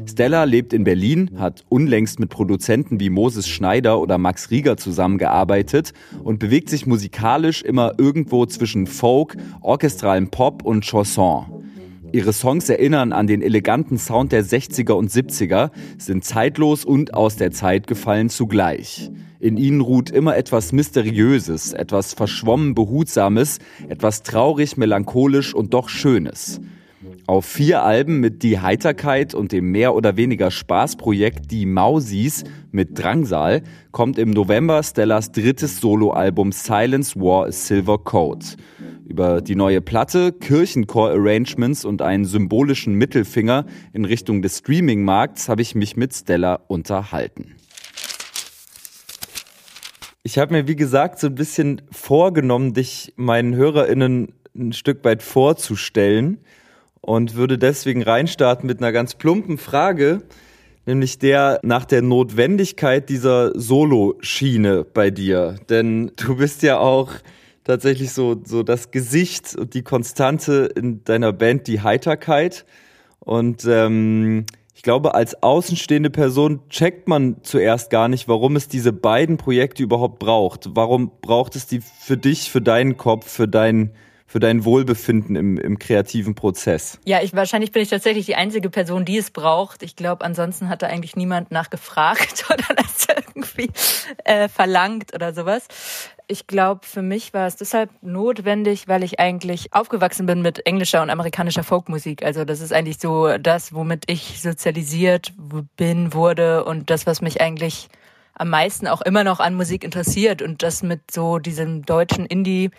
Stella lebt in Berlin, hat unlängst mit Produzenten wie Moses Schneider oder Max Rieger zusammengearbeitet und bewegt sich musikalisch immer irgendwo zwischen Folk, orchestralem Pop und Chanson. Ihre Songs erinnern an den eleganten Sound der 60er und 70er, sind zeitlos und aus der Zeit gefallen zugleich. In ihnen ruht immer etwas Mysteriöses, etwas verschwommen Behutsames, etwas traurig, melancholisch und doch Schönes. Auf vier Alben mit Die Heiterkeit und dem mehr oder weniger Spaßprojekt Die Mausis mit Drangsal kommt im November Stellas drittes Soloalbum Silence War a Silver Code. Über die neue Platte, Kirchenchor-Arrangements und einen symbolischen Mittelfinger in Richtung des Streaming-Markts habe ich mich mit Stella unterhalten. Ich habe mir, wie gesagt, so ein bisschen vorgenommen, dich meinen HörerInnen ein Stück weit vorzustellen und würde deswegen reinstarten mit einer ganz plumpen Frage, nämlich der nach der Notwendigkeit dieser Solo-Schiene bei dir. Denn du bist ja auch tatsächlich so, so das Gesicht und die Konstante in deiner Band, die Heiterkeit. Und ähm, ich glaube, als außenstehende Person checkt man zuerst gar nicht, warum es diese beiden Projekte überhaupt braucht. Warum braucht es die für dich, für deinen Kopf, für dein für dein Wohlbefinden im, im kreativen Prozess? Ja, ich, wahrscheinlich bin ich tatsächlich die einzige Person, die es braucht. Ich glaube, ansonsten hat da eigentlich niemand nachgefragt oder das irgendwie äh, verlangt oder sowas. Ich glaube, für mich war es deshalb notwendig, weil ich eigentlich aufgewachsen bin mit englischer und amerikanischer Folkmusik. Also das ist eigentlich so das, womit ich sozialisiert bin, wurde und das, was mich eigentlich am meisten auch immer noch an Musik interessiert und das mit so diesem deutschen Indie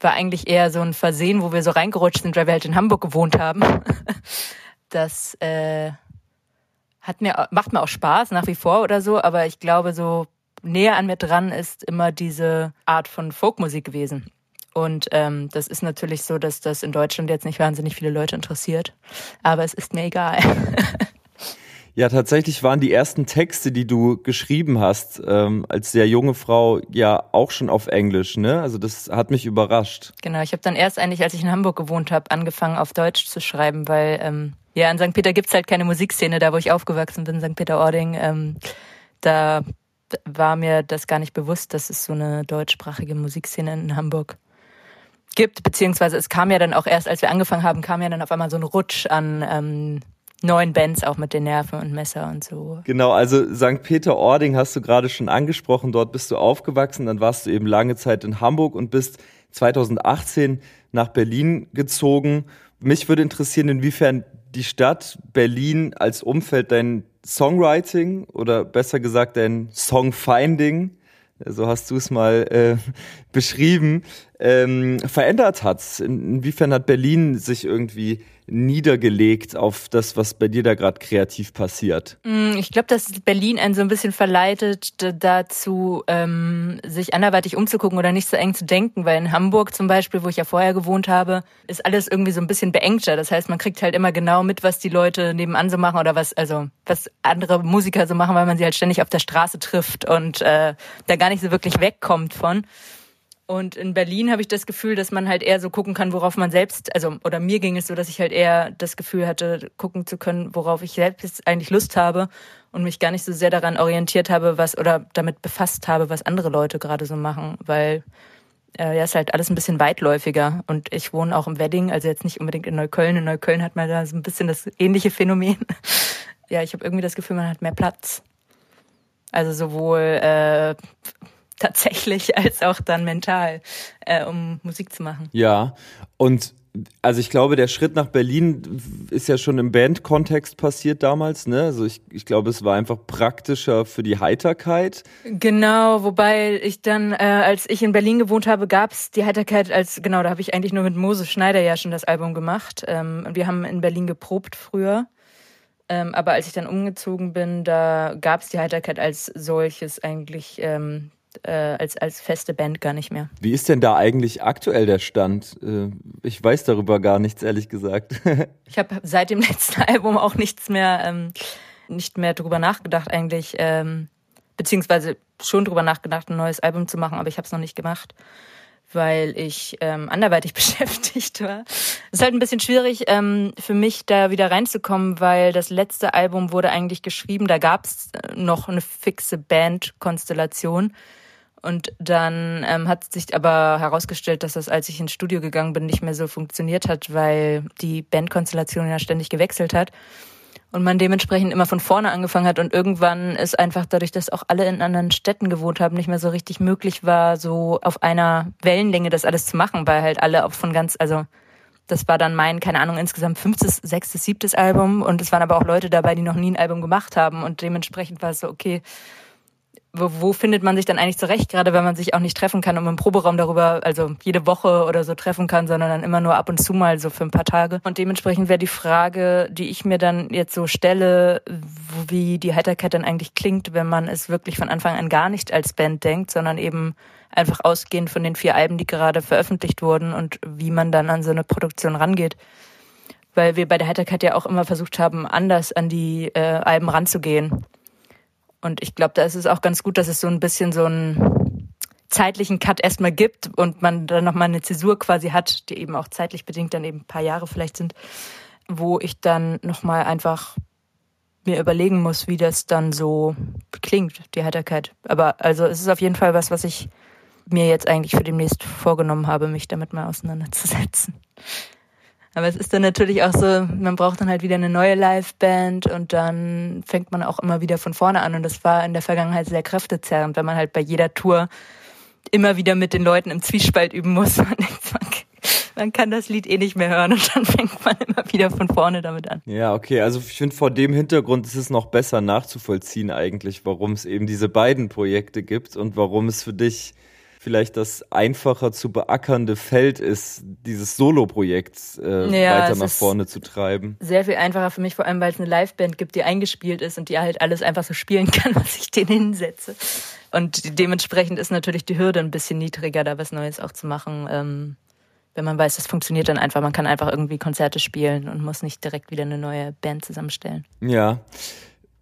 war eigentlich eher so ein Versehen, wo wir so reingerutscht sind, weil wir halt in Hamburg gewohnt haben. Das äh, hat mir, macht mir auch Spaß nach wie vor oder so, aber ich glaube, so näher an mir dran ist immer diese Art von Folkmusik gewesen. Und ähm, das ist natürlich so, dass das in Deutschland jetzt nicht wahnsinnig viele Leute interessiert. Aber es ist mir egal. Ja, tatsächlich waren die ersten Texte, die du geschrieben hast, ähm, als sehr junge Frau, ja auch schon auf Englisch, ne? Also das hat mich überrascht. Genau, ich habe dann erst eigentlich, als ich in Hamburg gewohnt habe, angefangen auf Deutsch zu schreiben, weil ähm, ja, in St. Peter gibt's halt keine Musikszene, da wo ich aufgewachsen bin, St. Peter-Ording. Ähm, da war mir das gar nicht bewusst, dass es so eine deutschsprachige Musikszene in Hamburg gibt, beziehungsweise es kam ja dann auch erst, als wir angefangen haben, kam ja dann auf einmal so ein Rutsch an ähm, neuen Bands, auch mit den Nerven und Messer und so. Genau, also St. Peter-Ording hast du gerade schon angesprochen, dort bist du aufgewachsen, dann warst du eben lange Zeit in Hamburg und bist 2018 nach Berlin gezogen. Mich würde interessieren, inwiefern die Stadt Berlin als Umfeld dein Songwriting oder besser gesagt dein Songfinding so hast du es mal äh, beschrieben, ähm, verändert hat. Inwiefern hat Berlin sich irgendwie niedergelegt auf das, was bei dir da gerade kreativ passiert? Mm, ich glaube, dass Berlin einen so ein bisschen verleitet dazu, ähm, sich anderweitig umzugucken oder nicht so eng zu denken, weil in Hamburg zum Beispiel, wo ich ja vorher gewohnt habe, ist alles irgendwie so ein bisschen beengter. Das heißt, man kriegt halt immer genau mit, was die Leute nebenan so machen oder was, also was andere Musiker so machen, weil man sie halt ständig auf der Straße trifft und äh, da gar nicht so wirklich wegkommt von. Und in Berlin habe ich das Gefühl, dass man halt eher so gucken kann, worauf man selbst, also oder mir ging es so, dass ich halt eher das Gefühl hatte, gucken zu können, worauf ich selbst eigentlich Lust habe und mich gar nicht so sehr daran orientiert habe, was oder damit befasst habe, was andere Leute gerade so machen, weil äh, ja ist halt alles ein bisschen weitläufiger und ich wohne auch im Wedding, also jetzt nicht unbedingt in Neukölln. In Neukölln hat man da so ein bisschen das ähnliche Phänomen. ja, ich habe irgendwie das Gefühl, man hat mehr Platz. Also sowohl äh, tatsächlich als auch dann mental, äh, um Musik zu machen. Ja, und also ich glaube, der Schritt nach Berlin ist ja schon im Bandkontext passiert damals, ne? Also ich, ich glaube, es war einfach praktischer für die Heiterkeit. Genau, wobei ich dann, äh, als ich in Berlin gewohnt habe, gab's die Heiterkeit als, genau, da habe ich eigentlich nur mit Moses Schneider ja schon das Album gemacht. Ähm, und wir haben in Berlin geprobt früher. Ähm, aber als ich dann umgezogen bin, da gab's die Heiterkeit als solches eigentlich ähm, äh, als, als feste Band gar nicht mehr. Wie ist denn da eigentlich aktuell der Stand? Äh, ich weiß darüber gar nichts, ehrlich gesagt. ich habe seit dem letzten Album auch nichts mehr, ähm, nicht mehr drüber nachgedacht eigentlich, ähm, beziehungsweise schon drüber nachgedacht, ein neues Album zu machen, aber ich habe es noch nicht gemacht weil ich ähm, anderweitig beschäftigt war. Es ist halt ein bisschen schwierig ähm, für mich, da wieder reinzukommen, weil das letzte Album wurde eigentlich geschrieben, da gab es noch eine fixe Bandkonstellation. Und dann ähm, hat sich aber herausgestellt, dass das, als ich ins Studio gegangen bin, nicht mehr so funktioniert hat, weil die Bandkonstellation ja ständig gewechselt hat und man dementsprechend immer von vorne angefangen hat und irgendwann ist einfach dadurch, dass auch alle in anderen Städten gewohnt haben, nicht mehr so richtig möglich war, so auf einer Wellenlänge das alles zu machen, weil halt alle auch von ganz, also das war dann mein, keine Ahnung, insgesamt fünftes, sechstes, siebtes Album und es waren aber auch Leute dabei, die noch nie ein Album gemacht haben und dementsprechend war es so, okay, wo, wo findet man sich dann eigentlich zurecht, gerade wenn man sich auch nicht treffen kann, um im Proberaum darüber, also jede Woche oder so treffen kann, sondern dann immer nur ab und zu mal so für ein paar Tage. Und dementsprechend wäre die Frage, die ich mir dann jetzt so stelle, wie die Heiterkeit dann eigentlich klingt, wenn man es wirklich von Anfang an gar nicht als Band denkt, sondern eben einfach ausgehend von den vier Alben, die gerade veröffentlicht wurden und wie man dann an so eine Produktion rangeht weil wir bei der Heiterkeit ja auch immer versucht haben, anders an die äh, Alben ranzugehen. Und ich glaube, da ist es auch ganz gut, dass es so ein bisschen so einen zeitlichen Cut erstmal gibt und man dann nochmal eine Zäsur quasi hat, die eben auch zeitlich bedingt dann eben ein paar Jahre vielleicht sind, wo ich dann nochmal einfach mir überlegen muss, wie das dann so klingt, die Heiterkeit. Aber also es ist auf jeden Fall was, was ich mir jetzt eigentlich für demnächst vorgenommen habe, mich damit mal auseinanderzusetzen. Aber es ist dann natürlich auch so, man braucht dann halt wieder eine neue Liveband und dann fängt man auch immer wieder von vorne an. Und das war in der Vergangenheit sehr kräftezerrend, wenn man halt bei jeder Tour immer wieder mit den Leuten im Zwiespalt üben muss. Man, denkt, man kann das Lied eh nicht mehr hören und dann fängt man immer wieder von vorne damit an. Ja, okay. Also ich finde vor dem Hintergrund ist es noch besser nachzuvollziehen eigentlich, warum es eben diese beiden Projekte gibt und warum es für dich vielleicht das einfacher zu beackernde Feld ist, dieses Solo-Projekt äh, ja, weiter nach vorne zu treiben. Sehr viel einfacher für mich, vor allem weil es eine Liveband gibt, die eingespielt ist und die halt alles einfach so spielen kann, was ich denen hinsetze. Und dementsprechend ist natürlich die Hürde ein bisschen niedriger, da was Neues auch zu machen. Ähm, wenn man weiß, das funktioniert dann einfach. Man kann einfach irgendwie Konzerte spielen und muss nicht direkt wieder eine neue Band zusammenstellen. Ja.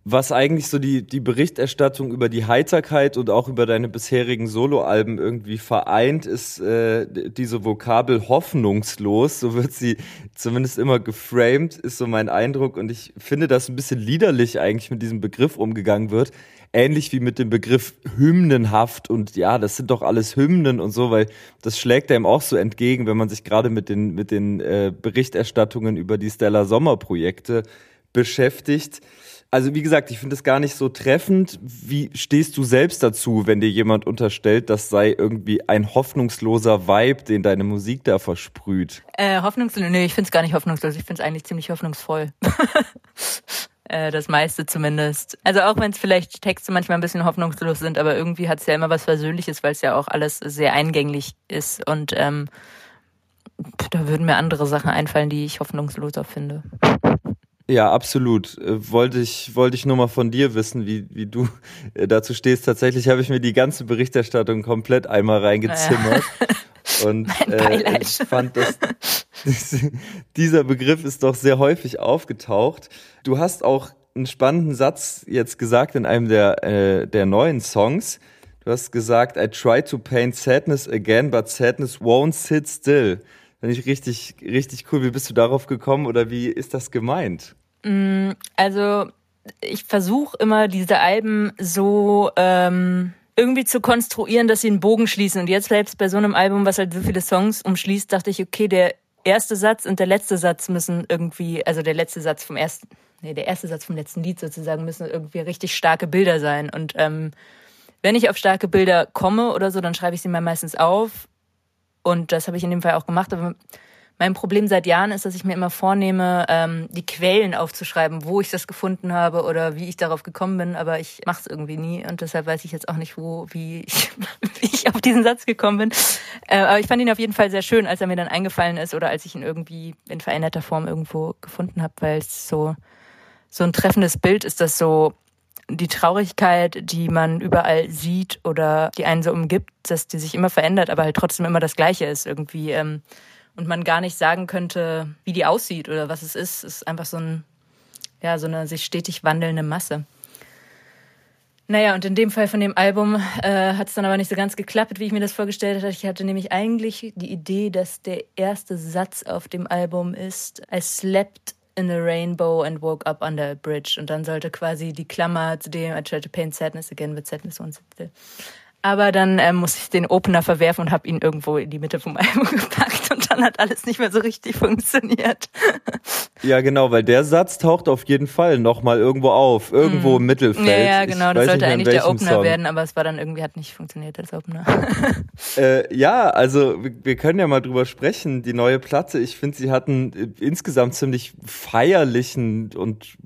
Was eigentlich so die, die Berichterstattung über die Heiterkeit und auch über deine bisherigen Soloalben irgendwie vereint, ist äh, diese Vokabel hoffnungslos. So wird sie zumindest immer geframed, ist so mein Eindruck. Und ich finde, dass ein bisschen liederlich eigentlich mit diesem Begriff umgegangen wird. Ähnlich wie mit dem Begriff hymnenhaft und ja, das sind doch alles Hymnen und so, weil das schlägt einem auch so entgegen, wenn man sich gerade mit den, mit den äh, Berichterstattungen über die Stella Sommer Projekte beschäftigt also wie gesagt, ich finde es gar nicht so treffend. Wie stehst du selbst dazu, wenn dir jemand unterstellt, das sei irgendwie ein hoffnungsloser Vibe, den deine Musik da versprüht? Äh, hoffnungslos? Nee, ich finde es gar nicht hoffnungslos. Ich finde es eigentlich ziemlich hoffnungsvoll. äh, das meiste zumindest. Also auch wenn es vielleicht Texte manchmal ein bisschen hoffnungslos sind, aber irgendwie hat es ja immer was Versöhnliches, weil es ja auch alles sehr eingänglich ist und ähm, da würden mir andere Sachen einfallen, die ich hoffnungsloser finde. Ja, absolut. Äh, wollte ich, wollte ich nur mal von dir wissen, wie, wie du äh, dazu stehst. Tatsächlich habe ich mir die ganze Berichterstattung komplett einmal reingezimmert. Ja. Und äh, ich fand, dass dieser Begriff ist doch sehr häufig aufgetaucht. Du hast auch einen spannenden Satz jetzt gesagt in einem der, äh, der neuen Songs. Du hast gesagt, I try to paint sadness again, but sadness won't sit still. Finde ich richtig, richtig cool. Wie bist du darauf gekommen oder wie ist das gemeint? Mm, also ich versuche immer diese Alben so ähm, irgendwie zu konstruieren, dass sie einen Bogen schließen. Und jetzt selbst bei so einem Album, was halt so viele Songs umschließt, dachte ich, okay, der erste Satz und der letzte Satz müssen irgendwie, also der letzte Satz vom ersten, nee, der erste Satz vom letzten Lied sozusagen müssen irgendwie richtig starke Bilder sein. Und ähm, wenn ich auf starke Bilder komme oder so, dann schreibe ich sie mal meistens auf. Und das habe ich in dem Fall auch gemacht. Aber mein Problem seit Jahren ist, dass ich mir immer vornehme, ähm, die Quellen aufzuschreiben, wo ich das gefunden habe oder wie ich darauf gekommen bin, aber ich mache es irgendwie nie und deshalb weiß ich jetzt auch nicht, wo, wie ich, wie ich auf diesen Satz gekommen bin. Äh, aber ich fand ihn auf jeden Fall sehr schön, als er mir dann eingefallen ist oder als ich ihn irgendwie in veränderter Form irgendwo gefunden habe, weil es so so ein treffendes Bild ist, das so die Traurigkeit, die man überall sieht oder die einen so umgibt, dass die sich immer verändert, aber halt trotzdem immer das Gleiche ist irgendwie. Ähm, und man gar nicht sagen könnte, wie die aussieht oder was es ist. Es ist einfach so ein, ja, so eine sich stetig wandelnde Masse. Naja, und in dem Fall von dem Album äh, hat es dann aber nicht so ganz geklappt, wie ich mir das vorgestellt hatte. Ich hatte nämlich eigentlich die Idee, dass der erste Satz auf dem Album ist, I slept in a rainbow and woke up under a bridge. Und dann sollte quasi die Klammer zu dem I tried to paint sadness again with sadness once still aber dann ähm, musste ich den Opener verwerfen und habe ihn irgendwo in die Mitte vom Album gepackt und dann hat alles nicht mehr so richtig funktioniert. Ja, genau, weil der Satz taucht auf jeden Fall nochmal irgendwo auf, irgendwo im mhm. Mittelfeld. Ja, ja genau, das sollte eigentlich der Opener Song. werden, aber es war dann irgendwie, hat nicht funktioniert als Opener. äh, ja, also wir können ja mal drüber sprechen. Die neue Platte, ich finde, sie hat einen äh, insgesamt ziemlich feierlichen und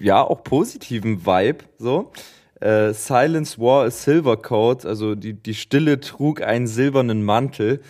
ja, auch positiven Vibe, so. Äh, Silence wore a silver coat, also die, die Stille trug einen silbernen Mantel,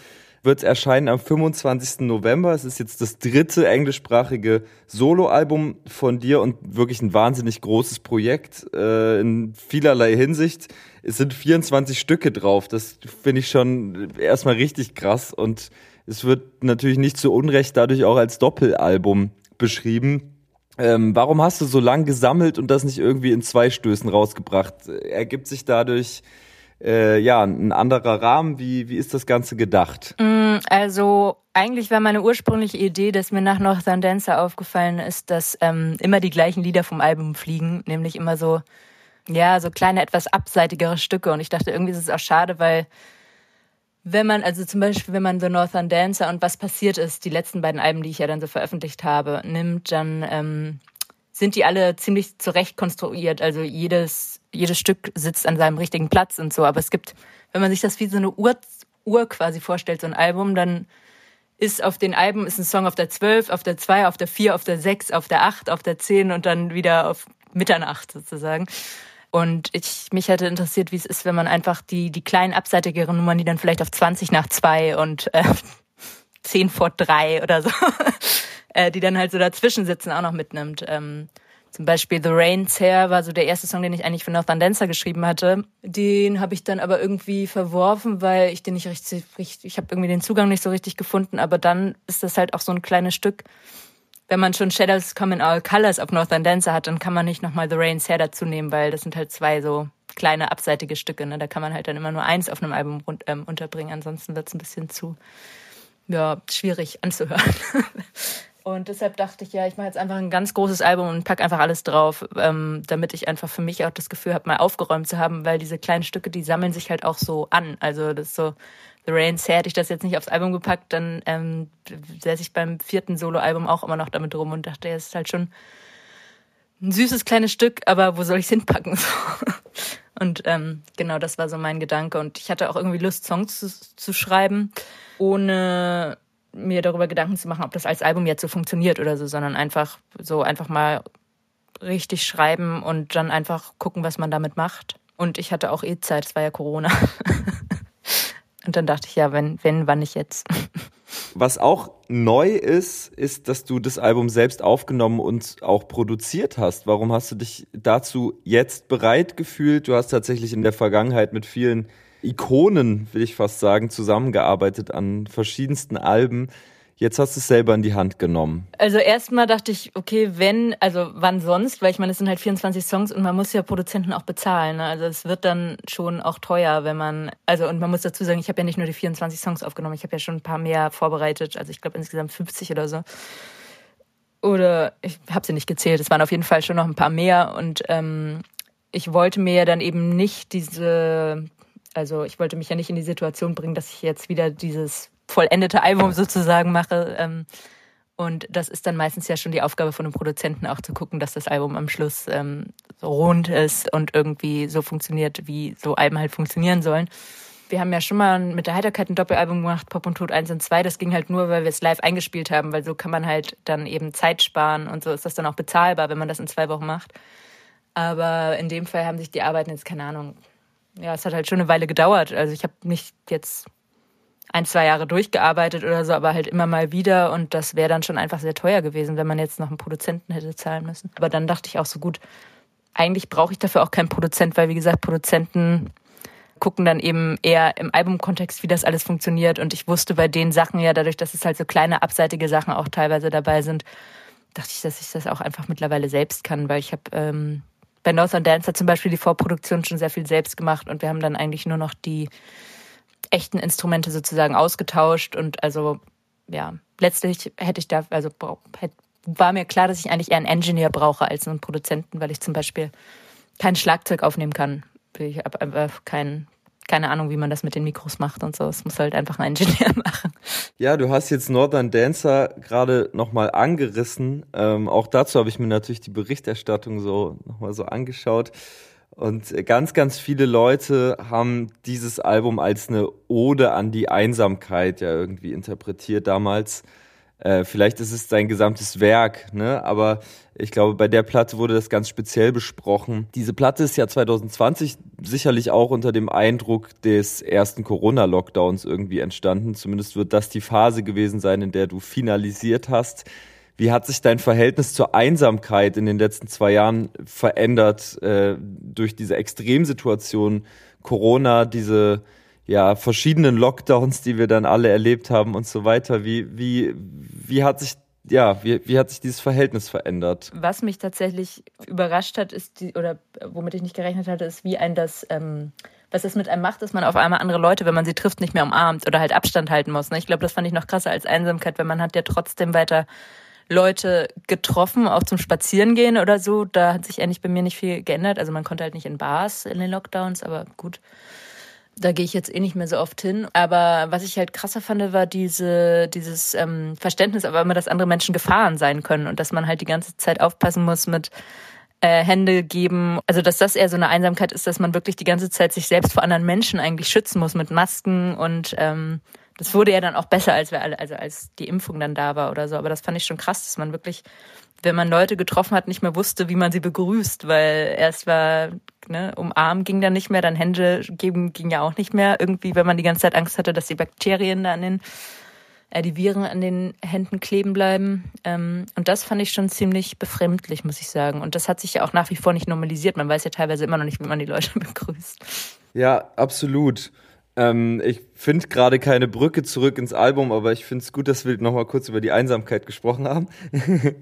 wird erscheinen am 25. November. Es ist jetzt das dritte englischsprachige Soloalbum von dir und wirklich ein wahnsinnig großes Projekt äh, in vielerlei Hinsicht. Es sind 24 Stücke drauf. Das finde ich schon erstmal richtig krass und es wird natürlich nicht zu Unrecht dadurch auch als Doppelalbum beschrieben. Ähm, warum hast du so lang gesammelt und das nicht irgendwie in zwei Stößen rausgebracht? Ergibt sich dadurch äh, ja ein anderer Rahmen? Wie, wie ist das Ganze gedacht? Mm, also eigentlich war meine ursprüngliche Idee, dass mir nach Northern Dancer aufgefallen ist, dass ähm, immer die gleichen Lieder vom Album fliegen, nämlich immer so ja so kleine etwas abseitigere Stücke. Und ich dachte irgendwie ist es auch schade, weil wenn man, also zum Beispiel, wenn man The Northern Dancer und was passiert ist, die letzten beiden Alben, die ich ja dann so veröffentlicht habe, nimmt, dann ähm, sind die alle ziemlich zurecht konstruiert. Also jedes, jedes Stück sitzt an seinem richtigen Platz und so. Aber es gibt, wenn man sich das wie so eine Uhr, Uhr quasi vorstellt, so ein Album, dann ist auf den Alben ist ein Song auf der 12, auf der 2, auf der 4, auf der 6, auf der 8, auf der 10 und dann wieder auf Mitternacht sozusagen. Und ich, mich hätte interessiert, wie es ist, wenn man einfach die, die kleinen abseitigeren Nummern, die dann vielleicht auf 20 nach 2 und äh, 10 vor 3 oder so, äh, die dann halt so dazwischen sitzen, auch noch mitnimmt. Ähm, zum Beispiel The Rain's Hair war so der erste Song, den ich eigentlich für Northern Dancer geschrieben hatte. Den habe ich dann aber irgendwie verworfen, weil ich den nicht richtig, ich habe irgendwie den Zugang nicht so richtig gefunden. Aber dann ist das halt auch so ein kleines Stück, wenn man schon Shadows Come in All Colors auf Northern Dancer hat, dann kann man nicht nochmal The Rain's Hair dazu nehmen, weil das sind halt zwei so kleine abseitige Stücke. Ne? Da kann man halt dann immer nur eins auf einem Album ähm, unterbringen. Ansonsten wird es ein bisschen zu ja, schwierig anzuhören. Und deshalb dachte ich, ja, ich mache jetzt einfach ein ganz großes Album und pack einfach alles drauf, ähm, damit ich einfach für mich auch das Gefühl habe, mal aufgeräumt zu haben, weil diese kleinen Stücke, die sammeln sich halt auch so an. Also das ist so, The Rain's hätte ich das jetzt nicht aufs Album gepackt, dann ähm, säße ich beim vierten Soloalbum auch immer noch damit rum und dachte, es ist halt schon ein süßes kleines Stück, aber wo soll ich es hinpacken? und ähm, genau, das war so mein Gedanke. Und ich hatte auch irgendwie Lust, Songs zu, zu schreiben, ohne mir darüber Gedanken zu machen, ob das als Album jetzt so funktioniert oder so, sondern einfach so einfach mal richtig schreiben und dann einfach gucken, was man damit macht. Und ich hatte auch eh Zeit, es war ja Corona. und dann dachte ich, ja, wenn, wenn, wann nicht jetzt. Was auch neu ist, ist, dass du das Album selbst aufgenommen und auch produziert hast. Warum hast du dich dazu jetzt bereit gefühlt? Du hast tatsächlich in der Vergangenheit mit vielen Ikonen, will ich fast sagen, zusammengearbeitet an verschiedensten Alben. Jetzt hast du es selber in die Hand genommen. Also erstmal dachte ich, okay, wenn, also wann sonst, weil ich meine, es sind halt 24 Songs und man muss ja Produzenten auch bezahlen. Ne? Also es wird dann schon auch teuer, wenn man, also und man muss dazu sagen, ich habe ja nicht nur die 24 Songs aufgenommen, ich habe ja schon ein paar mehr vorbereitet, also ich glaube insgesamt 50 oder so. Oder ich habe sie nicht gezählt, es waren auf jeden Fall schon noch ein paar mehr und ähm, ich wollte mir ja dann eben nicht diese also ich wollte mich ja nicht in die Situation bringen, dass ich jetzt wieder dieses vollendete Album sozusagen mache. Ähm, und das ist dann meistens ja schon die Aufgabe von einem Produzenten, auch zu gucken, dass das Album am Schluss ähm, so rund ist und irgendwie so funktioniert, wie so Alben halt funktionieren sollen. Wir haben ja schon mal mit der Heiterkeit ein Doppelalbum gemacht, Pop und Tod 1 und 2. Das ging halt nur, weil wir es live eingespielt haben, weil so kann man halt dann eben Zeit sparen und so ist das dann auch bezahlbar, wenn man das in zwei Wochen macht. Aber in dem Fall haben sich die Arbeiten jetzt, keine Ahnung, ja, es hat halt schon eine Weile gedauert. Also ich habe nicht jetzt ein, zwei Jahre durchgearbeitet oder so, aber halt immer mal wieder. Und das wäre dann schon einfach sehr teuer gewesen, wenn man jetzt noch einen Produzenten hätte zahlen müssen. Aber dann dachte ich auch so gut, eigentlich brauche ich dafür auch keinen Produzent, weil wie gesagt, Produzenten gucken dann eben eher im Albumkontext, wie das alles funktioniert. Und ich wusste bei den Sachen ja, dadurch, dass es halt so kleine abseitige Sachen auch teilweise dabei sind, dachte ich, dass ich das auch einfach mittlerweile selbst kann, weil ich habe ähm, bei Northern Dance hat zum Beispiel die Vorproduktion schon sehr viel selbst gemacht. Und wir haben dann eigentlich nur noch die echten Instrumente sozusagen ausgetauscht und also ja, letztlich hätte ich da, also war mir klar, dass ich eigentlich eher einen Engineer brauche als einen Produzenten, weil ich zum Beispiel kein Schlagzeug aufnehmen kann. Ich habe einfach keinen keine Ahnung, wie man das mit den Mikros macht und so. Es muss halt einfach ein Ingenieur machen. Ja, du hast jetzt Northern Dancer gerade nochmal angerissen. Ähm, auch dazu habe ich mir natürlich die Berichterstattung so nochmal so angeschaut. Und ganz, ganz viele Leute haben dieses Album als eine Ode an die Einsamkeit ja irgendwie interpretiert damals. Äh, vielleicht ist es sein gesamtes Werk, ne? aber ich glaube, bei der Platte wurde das ganz speziell besprochen. Diese Platte ist ja 2020 sicherlich auch unter dem Eindruck des ersten Corona-Lockdowns irgendwie entstanden. Zumindest wird das die Phase gewesen sein, in der du finalisiert hast. Wie hat sich dein Verhältnis zur Einsamkeit in den letzten zwei Jahren verändert äh, durch diese Extremsituation Corona, diese ja, verschiedenen Lockdowns, die wir dann alle erlebt haben und so weiter. Wie, wie, wie hat sich ja, wie, wie hat sich dieses Verhältnis verändert? Was mich tatsächlich überrascht hat, ist die, oder womit ich nicht gerechnet hatte, ist, wie ein das, ähm, was das mit einem macht, dass man auf einmal andere Leute, wenn man sie trifft, nicht mehr umarmt oder halt Abstand halten muss. Ne? Ich glaube, das fand ich noch krasser als Einsamkeit, weil man hat ja trotzdem weiter Leute getroffen, auch zum Spazierengehen oder so. Da hat sich eigentlich bei mir nicht viel geändert. Also man konnte halt nicht in Bars in den Lockdowns, aber gut. Da gehe ich jetzt eh nicht mehr so oft hin. Aber was ich halt krasser fand, war diese, dieses ähm, Verständnis, aber immer, dass andere Menschen Gefahren sein können und dass man halt die ganze Zeit aufpassen muss mit äh, Hände geben. Also dass das eher so eine Einsamkeit ist, dass man wirklich die ganze Zeit sich selbst vor anderen Menschen eigentlich schützen muss mit Masken und ähm, das wurde ja dann auch besser, als wir alle, also als die Impfung dann da war oder so. Aber das fand ich schon krass, dass man wirklich, wenn man Leute getroffen hat, nicht mehr wusste, wie man sie begrüßt, weil erst war, ne, umarmen ging dann nicht mehr, dann Hände geben ging ja auch nicht mehr. Irgendwie, wenn man die ganze Zeit Angst hatte, dass die Bakterien da an den, äh, die Viren an den Händen kleben bleiben. Ähm, und das fand ich schon ziemlich befremdlich, muss ich sagen. Und das hat sich ja auch nach wie vor nicht normalisiert. Man weiß ja teilweise immer noch nicht, wie man die Leute begrüßt. Ja, absolut. Ähm, ich finde gerade keine Brücke zurück ins Album, aber ich finde es gut, dass wir nochmal kurz über die Einsamkeit gesprochen haben.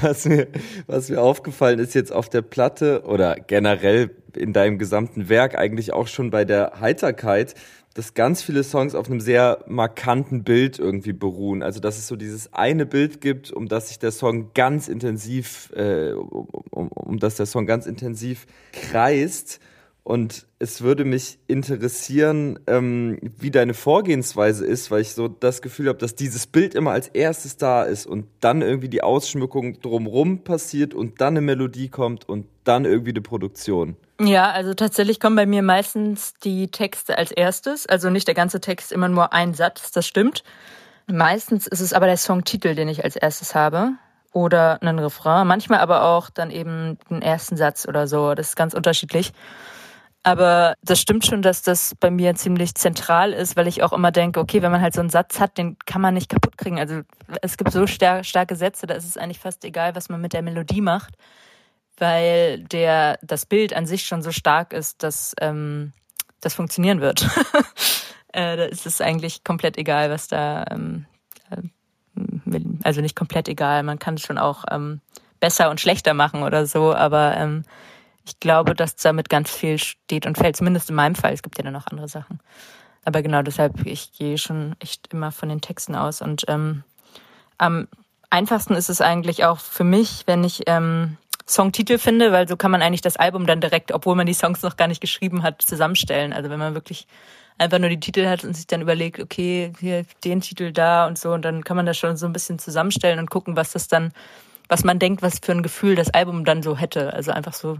was, mir, was mir aufgefallen ist jetzt auf der Platte oder generell in deinem gesamten Werk, eigentlich auch schon bei der Heiterkeit, dass ganz viele Songs auf einem sehr markanten Bild irgendwie beruhen. Also dass es so dieses eine Bild gibt, um das sich der Song ganz intensiv, äh, um, um, um das der Song ganz intensiv kreist. Und es würde mich interessieren, ähm, wie deine Vorgehensweise ist, weil ich so das Gefühl habe, dass dieses Bild immer als erstes da ist und dann irgendwie die Ausschmückung drumrum passiert und dann eine Melodie kommt und dann irgendwie eine Produktion. Ja, also tatsächlich kommen bei mir meistens die Texte als erstes. Also nicht der ganze Text, immer nur ein Satz, das stimmt. Meistens ist es aber der Songtitel, den ich als erstes habe. Oder einen Refrain. Manchmal aber auch dann eben den ersten Satz oder so. Das ist ganz unterschiedlich. Aber das stimmt schon, dass das bei mir ziemlich zentral ist, weil ich auch immer denke, okay, wenn man halt so einen Satz hat, den kann man nicht kaputt kriegen. Also es gibt so star starke Sätze, da ist es eigentlich fast egal, was man mit der Melodie macht, weil der das Bild an sich schon so stark ist, dass ähm, das funktionieren wird. äh, da ist es eigentlich komplett egal, was da, ähm, äh, also nicht komplett egal. Man kann es schon auch ähm, besser und schlechter machen oder so, aber ähm, ich glaube, dass damit ganz viel steht und fällt, zumindest in meinem Fall. Es gibt ja dann noch andere Sachen. Aber genau deshalb, ich gehe schon echt immer von den Texten aus. Und ähm, am einfachsten ist es eigentlich auch für mich, wenn ich ähm, Songtitel finde, weil so kann man eigentlich das Album dann direkt, obwohl man die Songs noch gar nicht geschrieben hat, zusammenstellen. Also wenn man wirklich einfach nur die Titel hat und sich dann überlegt, okay, hier den Titel da und so, und dann kann man das schon so ein bisschen zusammenstellen und gucken, was das dann, was man denkt, was für ein Gefühl das Album dann so hätte. Also einfach so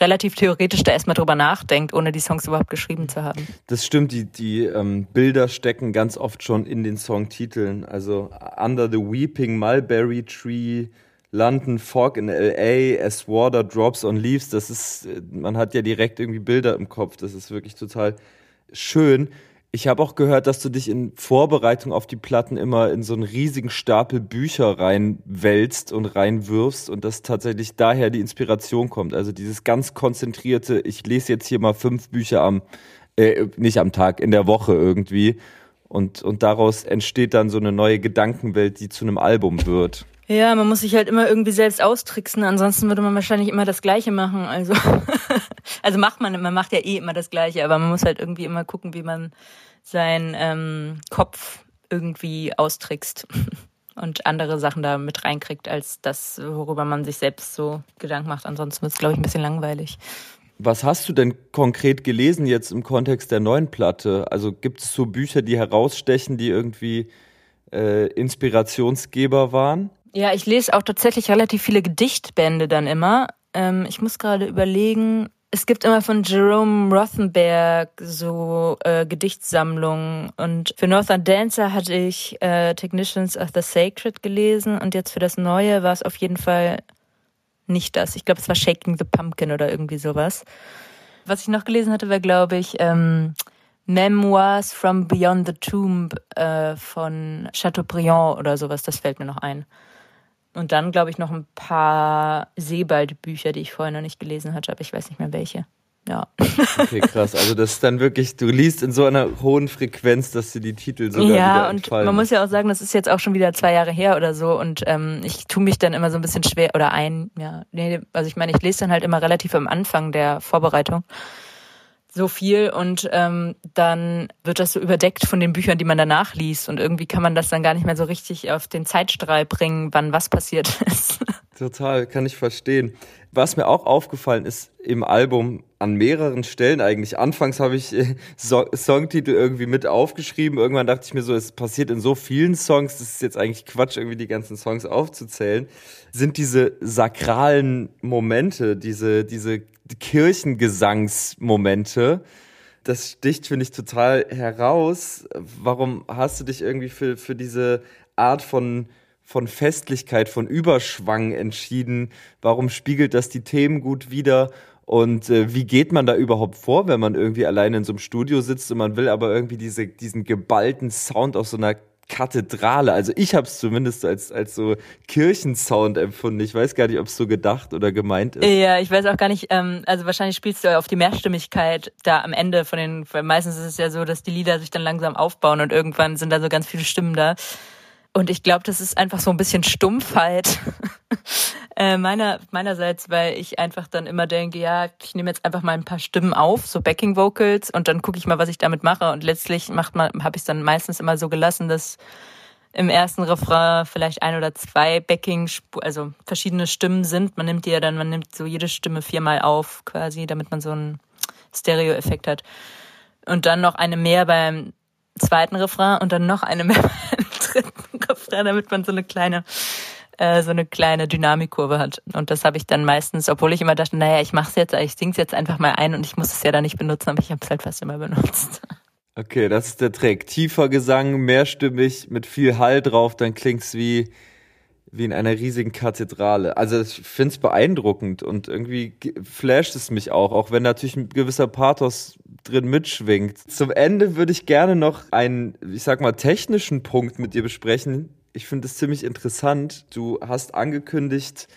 relativ theoretisch da erstmal drüber nachdenkt, ohne die Songs überhaupt geschrieben zu haben. Das stimmt, die, die ähm, Bilder stecken ganz oft schon in den Songtiteln. Also Under the Weeping Mulberry Tree, London Fog in LA, As Water Drops on Leaves, das ist, man hat ja direkt irgendwie Bilder im Kopf. Das ist wirklich total schön. Ich habe auch gehört, dass du dich in Vorbereitung auf die Platten immer in so einen riesigen Stapel Bücher reinwälzt und reinwirfst und dass tatsächlich daher die Inspiration kommt. Also dieses ganz konzentrierte, ich lese jetzt hier mal fünf Bücher am, äh, nicht am Tag, in der Woche irgendwie. Und, und daraus entsteht dann so eine neue Gedankenwelt, die zu einem Album wird. Ja, man muss sich halt immer irgendwie selbst austricksen, ansonsten würde man wahrscheinlich immer das Gleiche machen. Also, also macht man, man macht ja eh immer das Gleiche, aber man muss halt irgendwie immer gucken, wie man seinen ähm, Kopf irgendwie austrickst und andere Sachen da mit reinkriegt, als das, worüber man sich selbst so Gedanken macht. Ansonsten wird es, glaube ich, ein bisschen langweilig. Was hast du denn konkret gelesen jetzt im Kontext der neuen Platte? Also gibt es so Bücher, die herausstechen, die irgendwie äh, Inspirationsgeber waren? Ja, ich lese auch tatsächlich relativ viele Gedichtbände dann immer. Ähm, ich muss gerade überlegen, es gibt immer von Jerome Rothenberg so äh, Gedichtsammlungen und für Northern Dancer hatte ich äh, Technicians of the Sacred gelesen und jetzt für das Neue war es auf jeden Fall nicht das. Ich glaube, es war Shaking the Pumpkin oder irgendwie sowas. Was ich noch gelesen hatte, war, glaube ich, ähm, Memoirs from Beyond the Tomb äh, von Chateaubriand oder sowas. Das fällt mir noch ein. Und dann, glaube ich, noch ein paar Sebald-Bücher, die ich vorher noch nicht gelesen hatte, aber ich weiß nicht mehr welche. Ja. Okay, krass. Also das ist dann wirklich, du liest in so einer hohen Frequenz, dass dir die Titel sogar ja, wieder entfallen. Ja, und man muss ja auch sagen, das ist jetzt auch schon wieder zwei Jahre her oder so und ähm, ich tue mich dann immer so ein bisschen schwer oder ein, ja, nee, also ich meine, ich lese dann halt immer relativ am Anfang der Vorbereitung so viel und ähm, dann wird das so überdeckt von den Büchern, die man danach liest und irgendwie kann man das dann gar nicht mehr so richtig auf den Zeitstrahl bringen, wann was passiert ist. Total, kann ich verstehen. Was mir auch aufgefallen ist im Album an mehreren Stellen eigentlich. Anfangs habe ich äh, so Songtitel irgendwie mit aufgeschrieben. Irgendwann dachte ich mir so, es passiert in so vielen Songs, das ist jetzt eigentlich Quatsch, irgendwie die ganzen Songs aufzuzählen. Sind diese sakralen Momente, diese, diese Kirchengesangsmomente. Das sticht, finde ich, total heraus. Warum hast du dich irgendwie für, für diese Art von, von Festlichkeit, von Überschwang entschieden? Warum spiegelt das die Themen gut wider? Und äh, wie geht man da überhaupt vor, wenn man irgendwie alleine in so einem Studio sitzt und man will aber irgendwie diese, diesen geballten Sound aus so einer Kathedrale. Also ich habe es zumindest als, als so Kirchensound empfunden. Ich weiß gar nicht, ob es so gedacht oder gemeint ist. Ja, ich weiß auch gar nicht, ähm, also wahrscheinlich spielst du auf die Mehrstimmigkeit da am Ende von den, weil meistens ist es ja so, dass die Lieder sich dann langsam aufbauen und irgendwann sind da so ganz viele Stimmen da. Und ich glaube, das ist einfach so ein bisschen Stumpfheit äh, meiner, meinerseits, weil ich einfach dann immer denke, ja, ich nehme jetzt einfach mal ein paar Stimmen auf, so Backing Vocals, und dann gucke ich mal, was ich damit mache. Und letztlich macht man, habe ich es dann meistens immer so gelassen, dass im ersten Refrain vielleicht ein oder zwei Backing, also verschiedene Stimmen sind. Man nimmt die ja dann, man nimmt so jede Stimme viermal auf, quasi, damit man so einen Stereo-Effekt hat. Und dann noch eine mehr beim zweiten Refrain und dann noch eine mehr beim dritten Refrain, damit man so eine kleine äh, so eine kleine Dynamikkurve hat. Und das habe ich dann meistens, obwohl ich immer dachte, naja, ich mache es jetzt, ich sing's jetzt einfach mal ein und ich muss es ja da nicht benutzen, aber ich habe es halt fast immer benutzt. Okay, das ist der Trick. Tiefer Gesang, mehrstimmig, mit viel Hall drauf, dann klingt's wie wie in einer riesigen Kathedrale. Also ich finde es beeindruckend und irgendwie flasht es mich auch, auch wenn natürlich ein gewisser Pathos drin mitschwingt. Zum Ende würde ich gerne noch einen, ich sag mal, technischen Punkt mit dir besprechen. Ich finde es ziemlich interessant. Du hast angekündigt,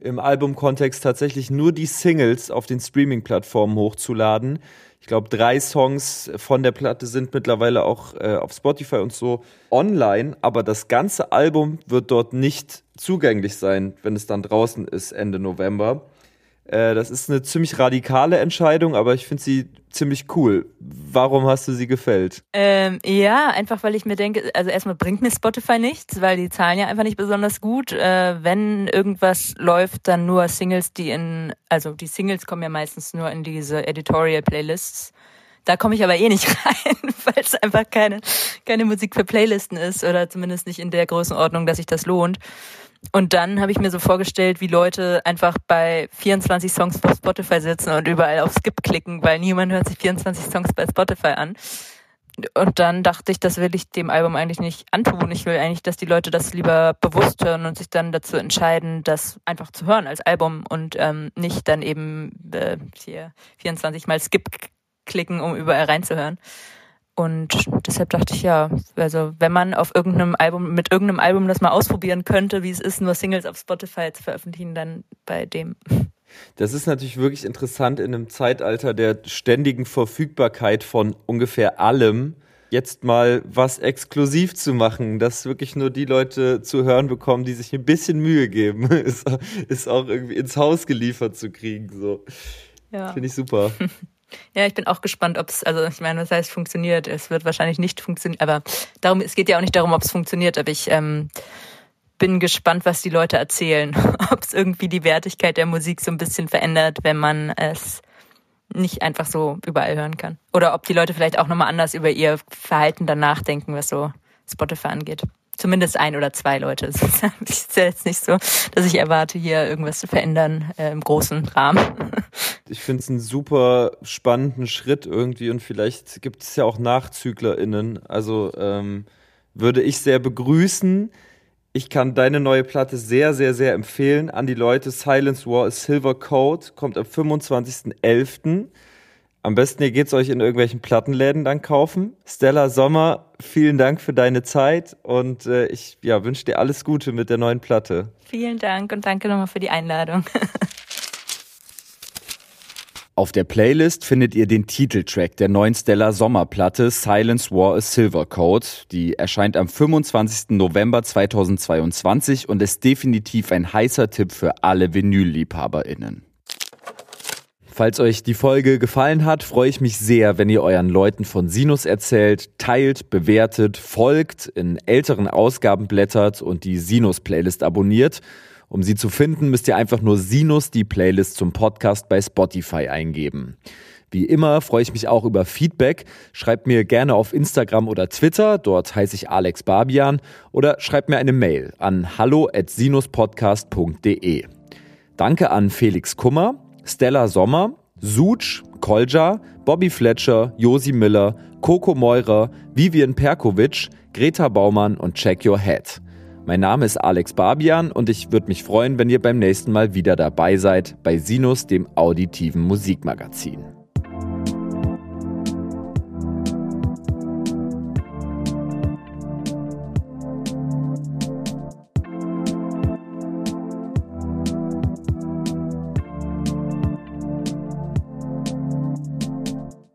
im Albumkontext tatsächlich nur die Singles auf den Streaming-Plattformen hochzuladen. Ich glaube, drei Songs von der Platte sind mittlerweile auch äh, auf Spotify und so online, aber das ganze Album wird dort nicht zugänglich sein, wenn es dann draußen ist Ende November. Äh, das ist eine ziemlich radikale Entscheidung, aber ich finde sie ziemlich cool. Warum hast du sie gefällt? Ähm, ja, einfach weil ich mir denke, also erstmal bringt mir Spotify nichts, weil die zahlen ja einfach nicht besonders gut. Äh, wenn irgendwas läuft, dann nur Singles, die in, also die Singles kommen ja meistens nur in diese Editorial-Playlists. Da komme ich aber eh nicht rein, weil es einfach keine, keine Musik für Playlisten ist oder zumindest nicht in der Größenordnung, dass sich das lohnt. Und dann habe ich mir so vorgestellt, wie Leute einfach bei 24 Songs auf Spotify sitzen und überall auf Skip klicken, weil niemand hört sich 24 Songs bei Spotify an. Und dann dachte ich, das will ich dem Album eigentlich nicht antun. Ich will eigentlich, dass die Leute das lieber bewusst hören und sich dann dazu entscheiden, das einfach zu hören als Album und ähm, nicht dann eben äh, hier 24 mal Skip klicken, um überall reinzuhören. Und deshalb dachte ich ja, also wenn man auf irgendeinem Album, mit irgendeinem Album das mal ausprobieren könnte, wie es ist, nur Singles auf Spotify zu veröffentlichen, dann bei dem. Das ist natürlich wirklich interessant in einem Zeitalter der ständigen Verfügbarkeit von ungefähr allem, jetzt mal was exklusiv zu machen, dass wirklich nur die Leute zu hören bekommen, die sich ein bisschen Mühe geben, ist, ist auch irgendwie ins Haus geliefert zu kriegen. So. Ja. Finde ich super. Ja, ich bin auch gespannt, ob es, also ich meine, das heißt funktioniert. Es wird wahrscheinlich nicht funktionieren, aber darum, es geht ja auch nicht darum, ob es funktioniert, aber ich ähm, bin gespannt, was die Leute erzählen. ob es irgendwie die Wertigkeit der Musik so ein bisschen verändert, wenn man es nicht einfach so überall hören kann. Oder ob die Leute vielleicht auch nochmal anders über ihr Verhalten dann nachdenken, was so Spotify angeht zumindest ein oder zwei Leute. Es ist ja jetzt nicht so, dass ich erwarte, hier irgendwas zu verändern äh, im großen Rahmen. Ich finde es einen super spannenden Schritt irgendwie und vielleicht gibt es ja auch NachzüglerInnen. Also ähm, würde ich sehr begrüßen. Ich kann deine neue Platte sehr, sehr, sehr empfehlen an die Leute. Silence War a Silver Code kommt am 25.11. Am besten ihr geht's euch in irgendwelchen Plattenläden dann kaufen. Stella Sommer, vielen Dank für deine Zeit und äh, ich ja, wünsche dir alles Gute mit der neuen Platte. Vielen Dank und danke nochmal für die Einladung. Auf der Playlist findet ihr den Titeltrack der neuen Stella Sommerplatte Silence War a Silver Code. Die erscheint am 25. November 2022 und ist definitiv ein heißer Tipp für alle Vinylliebhaberinnen. Falls euch die Folge gefallen hat, freue ich mich sehr, wenn ihr euren Leuten von Sinus erzählt, teilt, bewertet, folgt, in älteren Ausgaben blättert und die Sinus-Playlist abonniert. Um sie zu finden, müsst ihr einfach nur Sinus, die Playlist zum Podcast bei Spotify eingeben. Wie immer freue ich mich auch über Feedback. Schreibt mir gerne auf Instagram oder Twitter, dort heiße ich Alex Barbian, oder schreibt mir eine Mail an hallo@sinuspodcast.de. Danke an Felix Kummer Stella Sommer, Such, Kolja, Bobby Fletcher, Josi Miller, Coco Meurer, Vivian Perkovic, Greta Baumann und Check Your Head. Mein Name ist Alex Barbian und ich würde mich freuen, wenn ihr beim nächsten Mal wieder dabei seid bei Sinus, dem auditiven Musikmagazin.